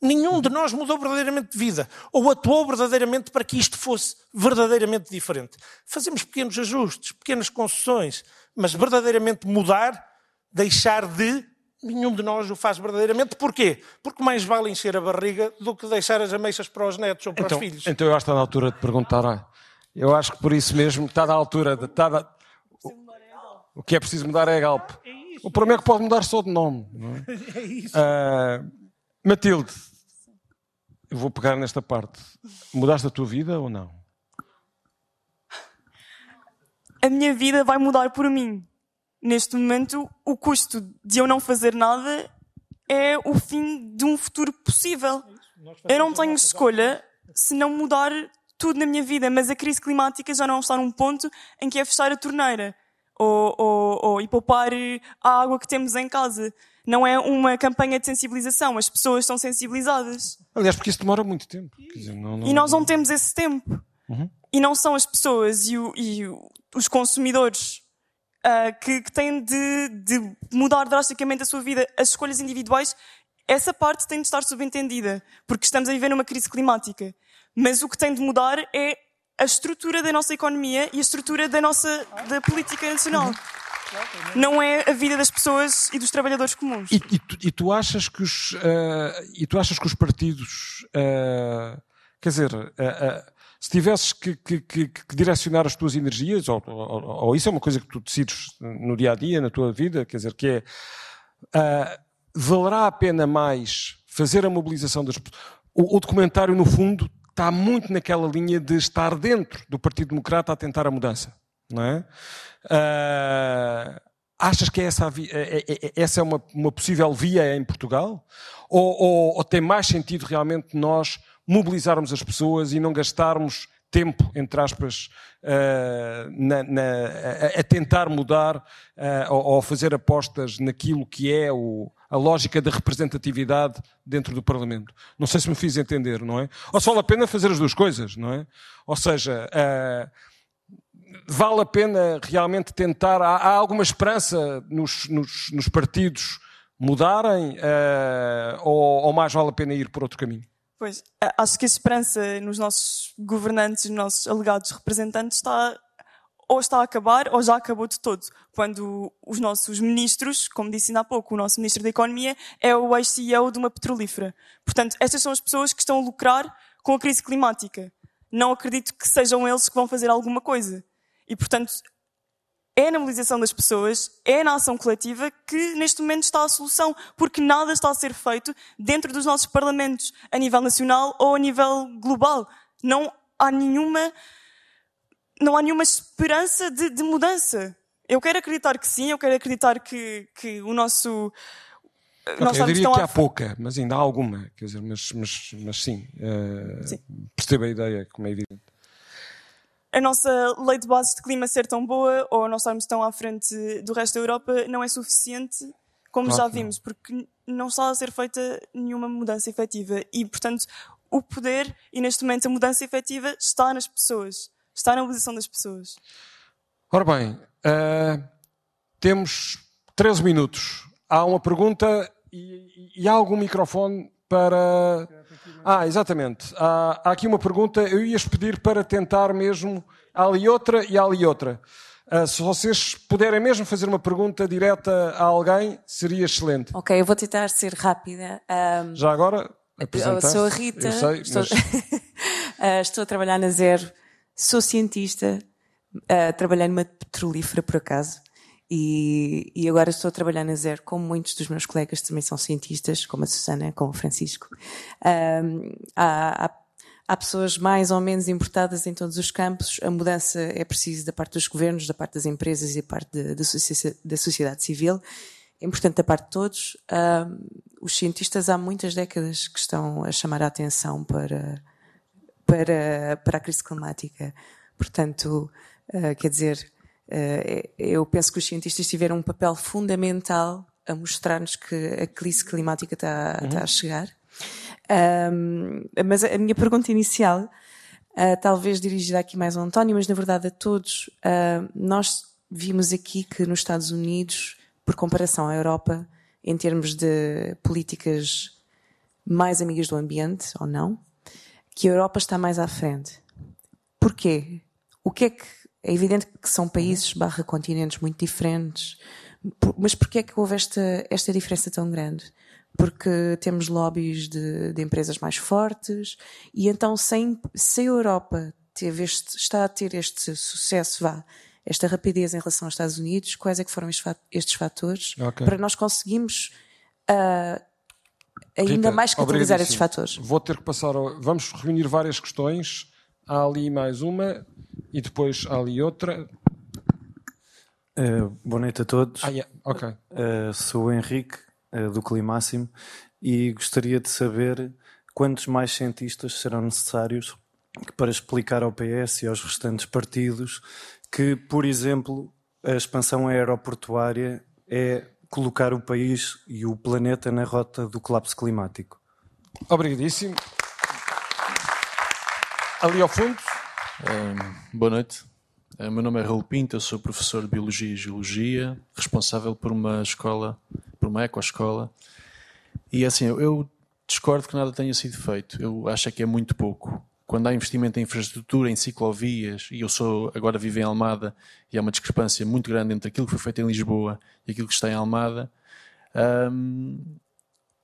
Nenhum de nós mudou verdadeiramente de vida, ou atuou verdadeiramente para que isto fosse verdadeiramente diferente. Fazemos pequenos ajustes, pequenas concessões, mas verdadeiramente mudar, deixar de, nenhum de nós o faz verdadeiramente. Porquê? Porque mais vale encher a barriga do que deixar as ameixas para os netos ou para então, os filhos. Então eu acho que está na altura de perguntar eu acho que por isso mesmo está da altura de. Está da... O que é preciso mudar é a Galp. O problema é que pode mudar só de nome. É? [laughs] é? isso. Uh, Matilde, eu vou pegar nesta parte. Mudaste a tua vida ou não? A minha vida vai mudar por mim. Neste momento, o custo de eu não fazer nada é o fim de um futuro possível. Eu não tenho escolha se não mudar tudo na minha vida, mas a crise climática já não está num ponto em que é fechar a torneira ou, ou, ou e poupar a água que temos em casa. Não é uma campanha de sensibilização, as pessoas estão sensibilizadas. Aliás, porque isso demora muito tempo. Dizer, não, não... E nós não temos esse tempo. Uhum. E não são as pessoas e, o, e os consumidores uh, que, que, têm de, de mudar drasticamente a sua vida. As escolhas individuais, essa parte tem de estar subentendida, porque estamos a viver numa crise climática. Mas o que tem de mudar é a estrutura da nossa economia e a estrutura da nossa da política nacional. Não é a vida das pessoas e dos trabalhadores comuns. E, e, tu, e tu, achas que os uh, e tu achas que os partidos, uh, quer dizer, uh, se tivesses que, que, que, que, direcionar as tuas energias, ou, ou, ou, isso é uma coisa que tu decides no dia a dia, na tua vida, quer dizer, que é valerá a pena mais fazer a mobilização das o, o documentário, no fundo, está muito naquela linha de estar dentro do Partido Democrata a tentar a mudança. Não é? Uh, achas que essa, é, é, essa é uma, uma, possível via em Portugal? Ou, ou, ou, tem mais sentido realmente nós mobilizarmos as pessoas e não gastarmos tempo, entre aspas, uh, na, na, a, a, tentar mudar uh, ou, ou, fazer apostas naquilo que é o, a lógica da representatividade dentro do Parlamento. Não sei se me fiz entender, não é? Ou só vale a pena fazer as duas coisas, não é? Ou seja, uh, vale a pena realmente tentar. Há, há alguma esperança nos, nos, nos partidos mudarem ou, ou mais vale a pena ir por outro caminho? Pois, acho que a esperança nos nossos governantes, nos nossos alegados representantes está ou está a acabar ou já acabou de todo. Quando os nossos ministros, como disse ainda há pouco, o nosso ministro da Economia é o ex-CEO de uma petrolífera. Portanto, estas são as pessoas que estão a lucrar com a crise climática. Não acredito que sejam eles que vão fazer alguma coisa. E, portanto, é na mobilização das pessoas, é na ação coletiva que neste momento está a solução, porque nada está a ser feito dentro dos nossos parlamentos, a nível nacional ou a nível global. Não há nenhuma, não há nenhuma esperança de, de mudança. Eu quero acreditar que sim, eu quero acreditar que, que o nosso. Okay, eu diria que há pouca, mas ainda há alguma. Quer dizer, mas, mas, mas sim, uh, sim. percebo a ideia, como é evidente a nossa lei de base de clima ser tão boa ou nós estarmos tão à frente do resto da Europa não é suficiente, como claro já vimos, porque não está a ser feita nenhuma mudança efetiva. E, portanto, o poder e, neste momento, a mudança efetiva está nas pessoas, está na posição das pessoas. Ora bem, uh, temos 13 minutos. Há uma pergunta e, e há algum microfone para. Ah, exatamente. Há, há, aqui uma pergunta. Eu ia pedir para tentar mesmo. Há ali outra e há ali outra. Uh, se vocês puderem mesmo fazer uma pergunta direta a alguém, seria excelente. Ok, eu vou tentar ser rápida. Um, Já agora? Eu sou a Rita. Eu sei, [laughs] estou... Mas... uh, [laughs] estou a trabalhar na Zero. Sou cientista. Uh, trabalhei numa petrolífera, por acaso. E, e, agora estou a trabalhar na Zero, como muitos dos meus colegas também são cientistas, como a Susana, como o Francisco. Um, há, há, há, pessoas mais ou menos importadas em todos os campos. A mudança é preciso da parte dos governos, da parte das empresas e da parte de, de, da sociedade civil. É importante da parte de todos. Um, os cientistas há muitas décadas que estão a chamar a atenção para, para, para a crise climática. Portanto, uh, quer dizer, eu penso que os cientistas tiveram um papel fundamental a mostrar-nos que a crise climática está, uhum. está a chegar. Um, mas a minha pergunta inicial, uh, talvez dirigida aqui mais ao António, mas na verdade a todos, uh, nós vimos aqui que nos Estados Unidos, por comparação à Europa, em termos de políticas mais amigas do ambiente, ou não, que a Europa está mais à frente. Porquê? O que é que é evidente que são países barra continentes muito diferentes, mas porquê é que houve esta, esta diferença tão grande? Porque temos lobbies de, de empresas mais fortes e então sem, se a Europa teve este, está a ter este sucesso, vá, esta rapidez em relação aos Estados Unidos, quais é que foram estes fatores okay. para nós conseguirmos uh, ainda Rita, mais catalisar estes fatores? Vou ter que passar. Ao... Vamos reunir várias questões. Há ali mais uma e depois há ali outra. Uh, boa noite a todos. Ah, yeah. okay. Uh, sou o Henrique, uh, do Climáximo, e gostaria de saber quantos mais cientistas serão necessários para explicar ao PS e aos restantes partidos que, por exemplo, a expansão aeroportuária é colocar o país e o planeta na rota do colapso climático. Obrigadíssimo. Ali ao fundo boa noite. Uh, meu nome é Raul Pinto, eu sou professor de Biologia e Geologia, responsável por uma escola, por uma ecoescola. E assim, eu, discordo que nada tenha sido feito. Eu acho que é muito pouco. Quando há investimento em infraestrutura, em ciclovias, e eu sou agora vivo em Almada, e há uma discrepância muito grande entre aquilo que foi feito em Lisboa e aquilo que está em Almada, um,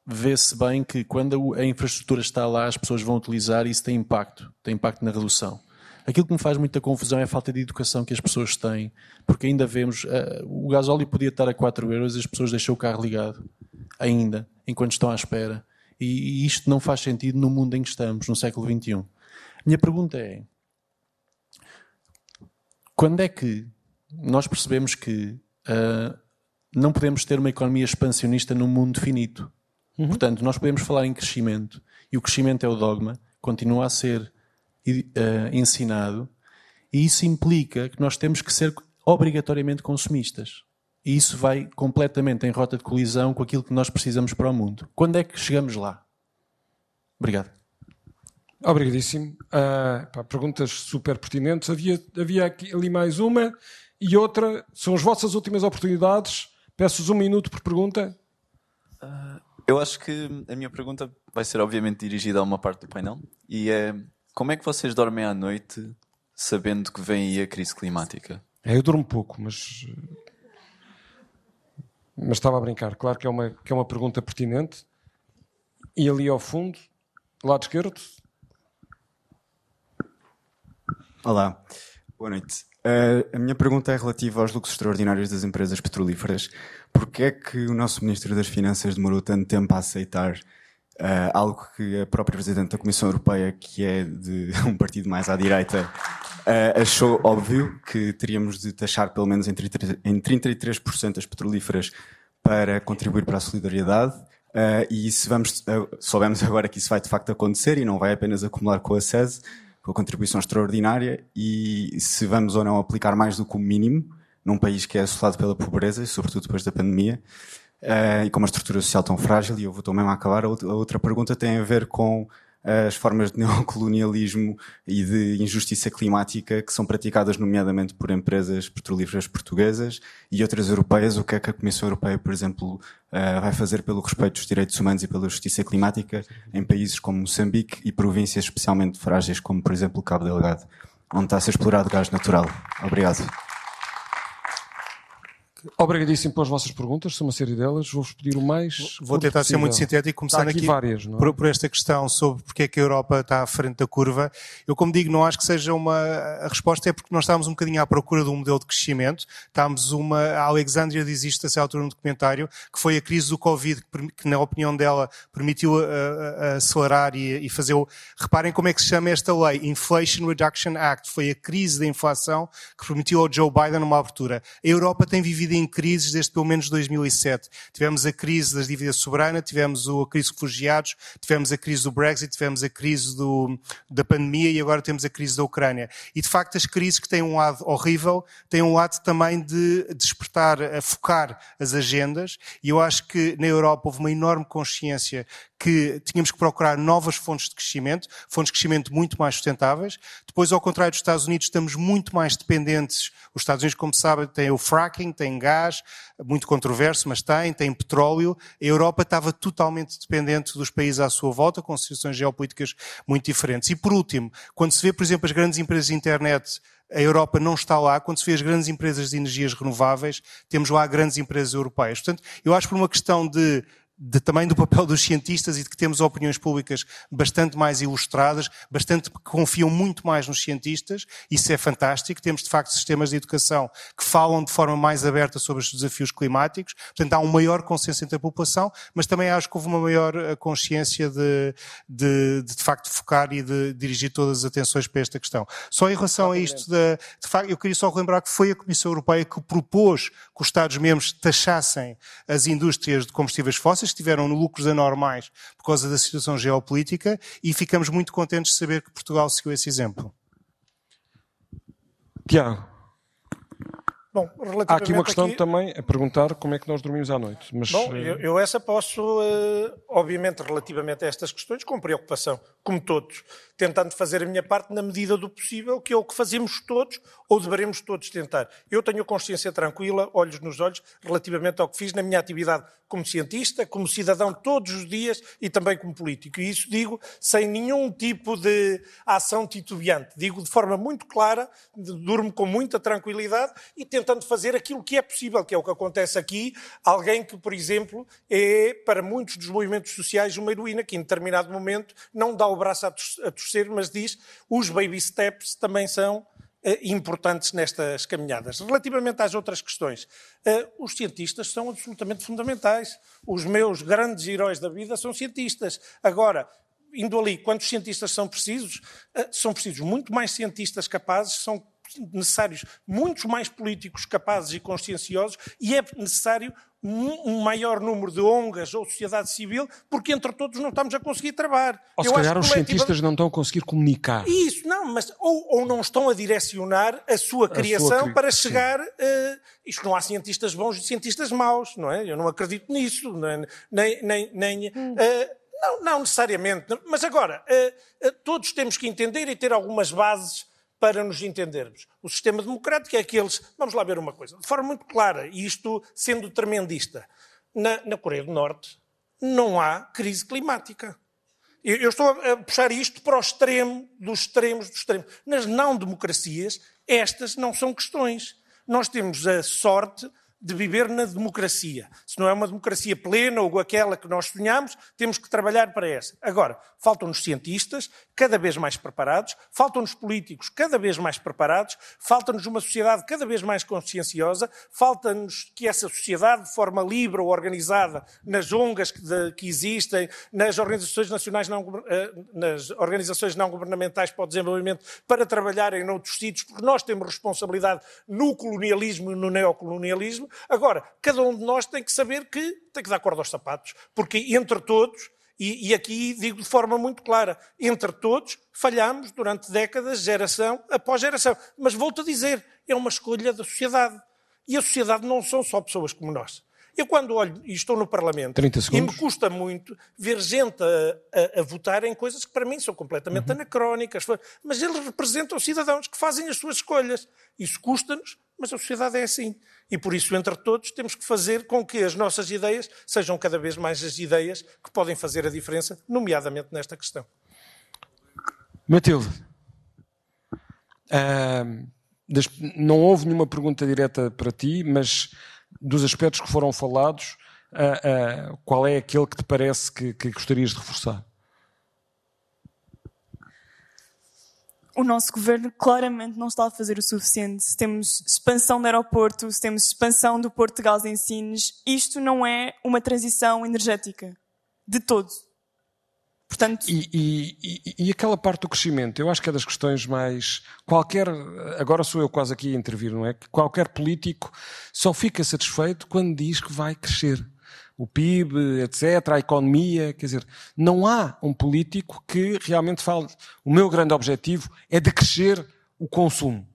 vê-se bem que quando a infraestrutura está lá, as pessoas vão utilizar e isso tem impacto, tem impacto na redução. Aquilo que me faz muita confusão é a falta de educação que as pessoas têm, porque ainda vemos, uh, o gasóleo podia estar a 4 euros e as pessoas deixam o carro ligado, ainda, enquanto estão à espera. E, e isto não faz sentido no mundo em que estamos, no século XXI. Minha pergunta é, quando é que nós percebemos que uh, não podemos ter uma economia expansionista num mundo finito. Uhum. Portanto, nós podemos falar em crescimento, e o crescimento é o dogma, continua a ser uh, ensinado, e isso implica que nós temos que ser obrigatoriamente consumistas. E isso vai completamente em rota de colisão com aquilo que nós precisamos para o mundo. Quando é que chegamos lá? Obrigado. Obrigadíssimo. Uh, pá, perguntas super pertinentes. Havia, havia aqui, ali mais uma e outra. São as vossas últimas oportunidades. Peço-vos um minuto por pergunta. Eu acho que a minha pergunta vai ser, obviamente, dirigida a uma parte do painel. E é: como é que vocês dormem à noite sabendo que vem aí a crise climática? É, eu durmo pouco, mas. Mas estava a brincar. Claro que é uma, que é uma pergunta pertinente. E ali ao fundo, lado esquerdo, Olá, boa noite. Uh, a minha pergunta é relativa aos lucros extraordinários das empresas petrolíferas. Porquê é que o nosso Ministro das Finanças demorou tanto tempo a aceitar uh, algo que a própria Presidente da Comissão Europeia, que é de [laughs] um partido mais à direita, uh, achou óbvio que teríamos de taxar pelo menos em, 33, em 33% as petrolíferas para contribuir para a solidariedade? e se vamos, soubemos agora que isso vai de facto acontecer e não vai apenas acumular com a SES, com a contribuição extraordinária e se vamos ou não aplicar mais do que o mínimo num país que é assolado pela pobreza, sobretudo depois da pandemia, uh, e com uma estrutura social tão frágil. E eu vou a acabar. A outra pergunta tem a ver com as formas de [laughs] neocolonialismo e de injustiça climática que são praticadas nomeadamente por empresas petrolíferas portuguesas e outras europeias, o que é que a Comissão Europeia, por exemplo, eh, vai fazer pelo respeito dos direitos humanos e pela justiça climática em países como Moçambique e províncias especialmente frágeis como, por exemplo, Cabo Delgado, onde está a ser explorado gás natural. Obrigado. Obrigadíssimo pelas vossas perguntas, são uma série delas. Vou-vos pedir o mais. Vou tentar possível. ser muito sintético, começando aqui, aqui várias, é? por, por, esta questão sobre porque é que a Europa está à frente da curva. Eu, como digo, não acho que seja uma. A resposta é porque nós estávamos um bocadinho à procura de um modelo de crescimento. Estávamos uma. A Alexandria diz isto a altura no documentário, que foi a crise do Covid, que, na opinião dela, permitiu a, a, a acelerar e, e fazer. O... Reparem como é que se chama esta lei: Inflation Reduction Act. Foi a crise da inflação que permitiu ao Joe Biden uma abertura. A Europa tem vivido em crises desde pelo menos 2007. Tivemos a crise das dívidas soberanas, tivemos a crise de refugiados, tivemos a crise do Brexit, tivemos a crise do, da pandemia e agora temos a crise da Ucrânia. E de facto as crises que têm um lado horrível, têm um lado também de despertar, a focar as agendas e eu acho que na Europa houve uma enorme consciência que tínhamos que procurar novas fontes de crescimento, fontes de crescimento muito mais sustentáveis. Depois, ao contrário dos Estados Unidos, estamos muito mais dependentes. Os Estados Unidos, como sabem, têm o fracking, têm gás, muito controverso, mas têm, têm petróleo. A Europa estava totalmente dependente dos países à sua volta, com situações geopolíticas muito diferentes. E por último, quando se vê, por exemplo, as grandes empresas de internet a Europa não está lá. Quando se vê as grandes empresas de energias renováveis, temos lá grandes empresas europeias. Portanto, eu acho por uma questão de de, também do papel dos cientistas e de que temos opiniões públicas bastante mais ilustradas, bastante que confiam muito mais nos cientistas. Isso é fantástico. Temos, de facto, sistemas de educação que falam de forma mais aberta sobre os desafios climáticos. Portanto, há um maior consenso entre a população, mas também acho que houve uma maior eh, consciência de, de, de, de facto, focar e de dirigir todas as atenções para esta questão. Só em relação a isto, de, de facto, eu queria só lembrar que foi a Comissão Europeia que propôs que os Estados-membros taxassem as indústrias de combustíveis fósseis, que tiveram lucros anormais por causa da situação geopolítica e ficamos muito contentes de saber que Portugal seguiu esse exemplo. Tiago. Bom, Há aqui uma questão aqui... também a perguntar como é que nós dormimos à noite. Mas... Bom, eu, eu essa posso, uh, obviamente, relativamente a estas questões, com preocupação, como todos, tentando fazer a minha parte na medida do possível, que é o que fazemos todos, ou deveremos todos tentar. Eu tenho consciência tranquila, olhos nos olhos, relativamente ao que fiz na minha atividade como cientista, como cidadão todos os dias e também como político. E isso digo sem nenhum tipo de ação titubeante. Digo de forma muito clara, durmo com muita tranquilidade e tentando fazer aquilo que é possível, que é o que acontece aqui. Alguém que, por exemplo, é para muitos dos movimentos sociais uma heroína, que em determinado momento não dá o braço a torcer, mas diz os baby steps também são eh, importantes nestas caminhadas. Relativamente às outras questões, eh, os cientistas são absolutamente fundamentais. Os meus grandes heróis da vida são cientistas. Agora, indo ali, quantos cientistas são precisos? Eh, são precisos muito mais cientistas capazes, são necessários muitos mais políticos capazes e conscienciosos e é necessário um maior número de ONGs ou sociedade civil, porque entre todos não estamos a conseguir trabalhar. Ou se Eu calhar os cientistas não estão a conseguir comunicar. Isso, não, mas ou, ou não estão a direcionar a sua criação a sua... para chegar. Uh, isto não há cientistas bons e cientistas maus, não é? Eu não acredito nisso, não é? nem, nem, nem hum. uh, não, não necessariamente. Mas agora, uh, todos temos que entender e ter algumas bases para nos entendermos. O sistema democrático é aqueles. Vamos lá ver uma coisa, de forma muito clara, e isto sendo tremendista. Na, na Coreia do Norte não há crise climática. Eu, eu estou a puxar isto para o extremo dos extremos dos extremos. Nas não-democracias, estas não são questões. Nós temos a sorte de viver na democracia. Se não é uma democracia plena ou aquela que nós sonhamos, temos que trabalhar para essa. Agora, faltam-nos cientistas cada vez mais preparados, faltam-nos políticos cada vez mais preparados, falta-nos uma sociedade cada vez mais conscienciosa, falta-nos que essa sociedade, de forma livre ou organizada, nas ONGs que, de, que existem, nas organizações nacionais não, eh, nas organizações não governamentais para o desenvolvimento, para trabalharem noutros sítios, porque nós temos responsabilidade no colonialismo e no neocolonialismo, Agora, cada um de nós tem que saber que tem que dar corda aos sapatos, porque entre todos, e, e aqui digo de forma muito clara, entre todos falhamos durante décadas, geração após geração. Mas volto a dizer, é uma escolha da sociedade. E a sociedade não são só pessoas como nós. Eu, quando olho e estou no Parlamento, e me custa muito ver gente a, a, a, votar em coisas que para mim são completamente uhum. anacrónicas, mas eles representam cidadãos que fazem as suas escolhas. Isso custa-nos, mas a sociedade é assim. E por isso, entre todos, temos que fazer com que as nossas ideias sejam cada vez mais as ideias que podem fazer a diferença, nomeadamente nesta questão. Matilde, uh, não houve nenhuma pergunta direta para ti, mas dos aspectos que foram falados, uh, uh, qual é aquele que te parece que, que gostarias de reforçar? O nosso governo claramente não está a fazer o suficiente. Se temos expansão do aeroporto, se temos expansão do Porto de Gás em Sines, isto não é uma transição energética. De todo. Portanto... E, e, e, e, aquela parte do crescimento, eu acho que é das questões mais. Qualquer. Agora sou eu quase aqui a intervir, não é? Que qualquer político só fica satisfeito quando diz que vai crescer o PIB, etc., a economia. Quer dizer, não há um político que realmente fale. O meu grande objetivo é de crescer o consumo,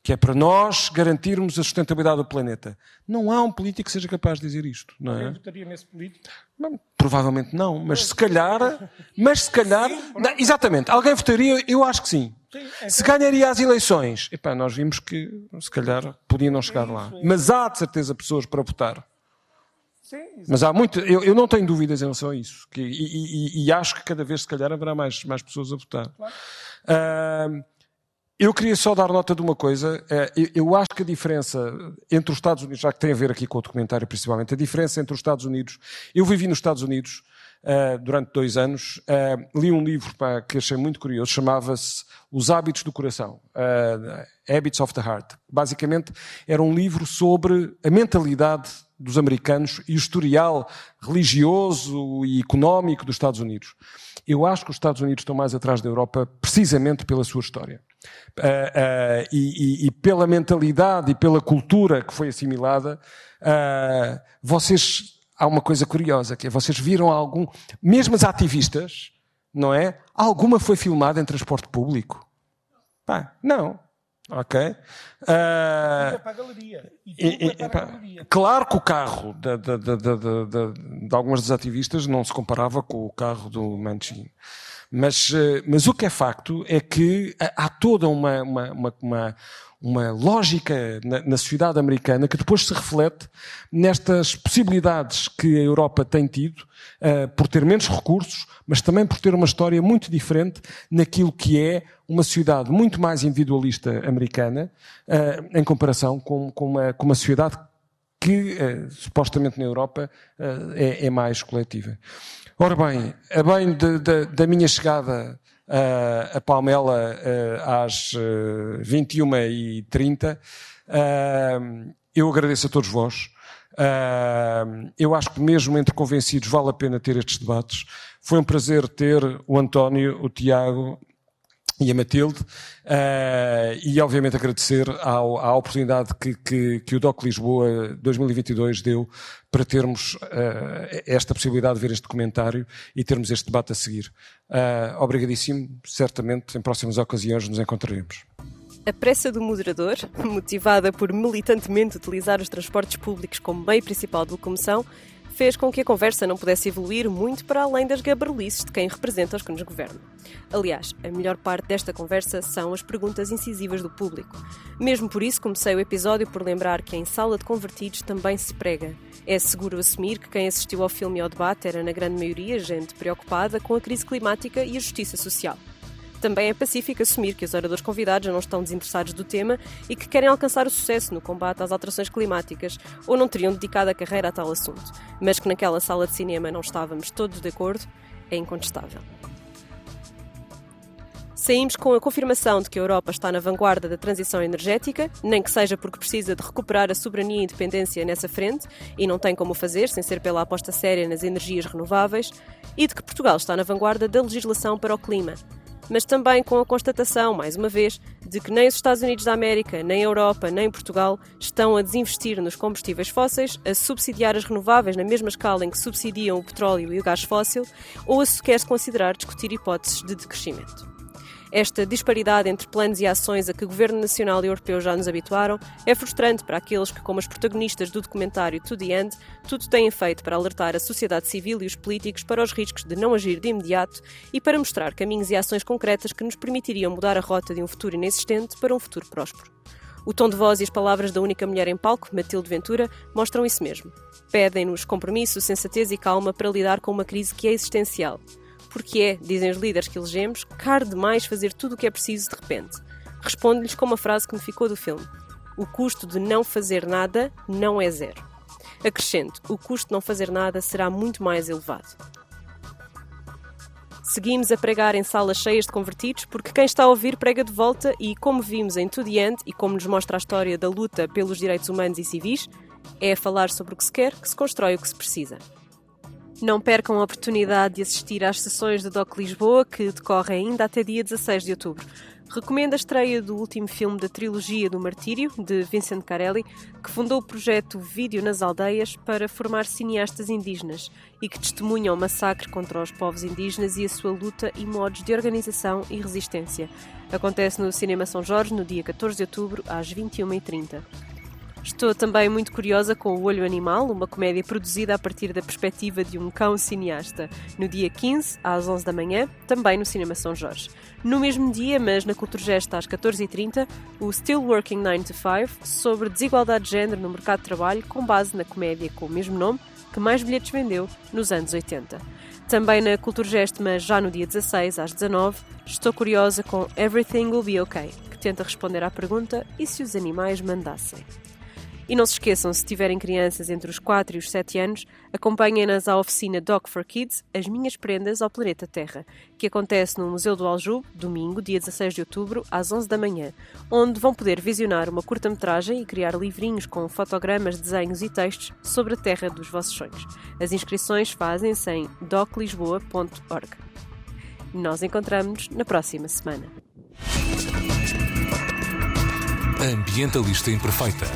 que é para nós garantirmos a sustentabilidade do planeta. Não há um político que seja capaz de dizer isto, não é? Eu votaria nesse político? Não, provavelmente não, mas se calhar, mas se calhar, sim, não, exatamente, alguém votaria, eu acho que sim. sim então... Se ganharia as eleições, epá, nós vimos que se calhar podia não chegar lá. Mas há de certeza pessoas para votar. Sim, Mas há muito, eu, eu, não tenho dúvidas em relação a isso. Que, e, e, e, acho que cada vez, se calhar, haverá mais, mais pessoas a votar. Claro. Uh, eu queria só dar nota de uma coisa. Uh, eu, eu, acho que a diferença entre os Estados Unidos, já que tem a ver aqui com o documentário principalmente, a diferença entre os Estados Unidos. Eu vivi nos Estados Unidos uh, durante dois anos. Uh, li um livro pá, que achei muito curioso, chamava-se Os Hábitos do Coração. Habits of the Heart. Basicamente, era um livro sobre a mentalidade dos americanos e o historial religioso e económico dos Estados Unidos. Eu acho que os Estados Unidos estão mais atrás da Europa precisamente pela sua história. Uh, uh, e, e, pela mentalidade e pela cultura que foi assimilada, uh, vocês. Há uma coisa curiosa, que é vocês viram algum. Mesmo as ativistas, não é? Alguma foi filmada em transporte público? Pá, não. Ok? Uh, para a galeria. E, é para a galeria. Claro que o carro de, de, de, de, algumas das ativistas não se comparava com o carro do Mancini. Mas, eh, mas o que é facto é que há toda uma, uma, uma, uma uma lógica na, na, sociedade americana que depois se reflete nestas possibilidades que a Europa tem tido uh, por ter menos recursos, mas também por ter uma história muito diferente naquilo que é uma sociedade muito mais individualista americana uh, em comparação com, com, uma, com uma sociedade que uh, supostamente na Europa é, é, mais coletiva. Ora bem, a bem de, de, da minha chegada a Palmela uh, às uh, 21h30. Uh, eu agradeço a todos vós. Eu acho que mesmo entre convencidos vale a pena ter estes debates. Foi um prazer ter o António, o Tiago [laughs] e a Matilde, uh, e obviamente agradecer ao, à oportunidade que, que, que, o DOC Lisboa 2022 deu para termos uh, esta possibilidade de ver este documentário e termos este debate a seguir. Uh, obrigadíssimo, certamente em próximas ocasiões nos encontraremos. A pressa do moderador, motivada por militantemente utilizar os transportes públicos como meio principal de locomoção, fez com que a conversa não pudesse evoluir muito para além das gabarulices de quem representa os que nos governam. Aliás, a melhor parte desta conversa são as perguntas incisivas do público. Mesmo por isso, comecei o episódio por lembrar que em Sala de Convertidos também se prega. É seguro assumir que quem assistiu ao filme e ao debate era, na grande maioria, gente preocupada com a crise climática e a justiça social. Também é pacífico assumir que os oradores convidados não estão desinteressados do tema e que querem alcançar o sucesso no combate às alterações climáticas ou não teriam dedicado a carreira a tal assunto. Mas que naquela sala de cinema não estávamos todos de acordo é incontestável. Saímos com a confirmação de que a Europa está na vanguarda da transição energética, nem que seja porque precisa de recuperar a soberania e independência nessa frente, e não tem como fazer sem ser pela aposta séria nas energias renováveis, e de que Portugal está na vanguarda da legislação para o clima, mas também com a constatação, mais uma vez, de que nem os Estados Unidos da América, nem a Europa, nem Portugal estão a desinvestir nos combustíveis fósseis, a subsidiar as renováveis na mesma escala em que subsidiam o petróleo e o gás fóssil, ou a sequer se considerar discutir hipóteses de decrescimento. Esta disparidade entre planos e ações a que o Governo Nacional e Europeu já nos habituaram é frustrante para aqueles que, como os protagonistas do documentário To The End, tudo têm feito para alertar a sociedade civil e os políticos para os riscos de não agir de imediato e para mostrar caminhos e ações concretas que nos permitiriam mudar a rota de um futuro inexistente para um futuro próspero. O tom de voz e as palavras da única mulher em palco, Matilde Ventura, mostram isso mesmo. Pedem-nos compromisso, sensatez e calma para lidar com uma crise que é existencial porque é, dizem os líderes que elegemos, caro demais fazer tudo o que é preciso de repente. Responde-lhes com uma frase que me ficou do filme: O custo de não fazer nada não é zero. Acrescento: o custo de não fazer nada será muito mais elevado. Seguimos a pregar em salas cheias de convertidos porque quem está a ouvir prega de volta e, como vimos em The End e como nos mostra a história da luta pelos direitos humanos e civis, é a falar sobre o que se quer que se constrói o que se precisa. Não percam a oportunidade de assistir às sessões do DOC Lisboa, que decorrem ainda até dia 16 de outubro. Recomendo a estreia do último filme da trilogia do Martírio, de Vincent Carelli, que fundou o projeto Vídeo nas Aldeias para formar cineastas indígenas e que testemunha o massacre contra os povos indígenas e a sua luta e modos de organização e resistência. Acontece no Cinema São Jorge no dia 14 de outubro, às 21h30. Estou também muito curiosa com O Olho Animal, uma comédia produzida a partir da perspectiva de um cão cineasta, no dia 15, às 11 da manhã, também no Cinema São Jorge. No mesmo dia, mas na Culturgesta às 14h30, o Still Working 9 to 5, sobre desigualdade de género no mercado de trabalho, com base na comédia com o mesmo nome, que mais bilhetes vendeu nos anos 80. Também na Culturgest, mas já no dia 16, às 19, estou curiosa com Everything Will Be Okay, que tenta responder à pergunta e se os animais mandassem. E não se esqueçam, se tiverem crianças entre os 4 e os 7 anos, acompanhem-nas à oficina Doc for Kids, As Minhas Prendas ao Planeta Terra, que acontece no Museu do Aljube, domingo, dia 16 de outubro, às 11 da manhã, onde vão poder visionar uma curta-metragem e criar livrinhos com fotogramas, desenhos e textos sobre a terra dos vossos sonhos. As inscrições fazem-se em doclisboa.org. Nós encontramos-nos na próxima semana. Ambientalista Imperfeita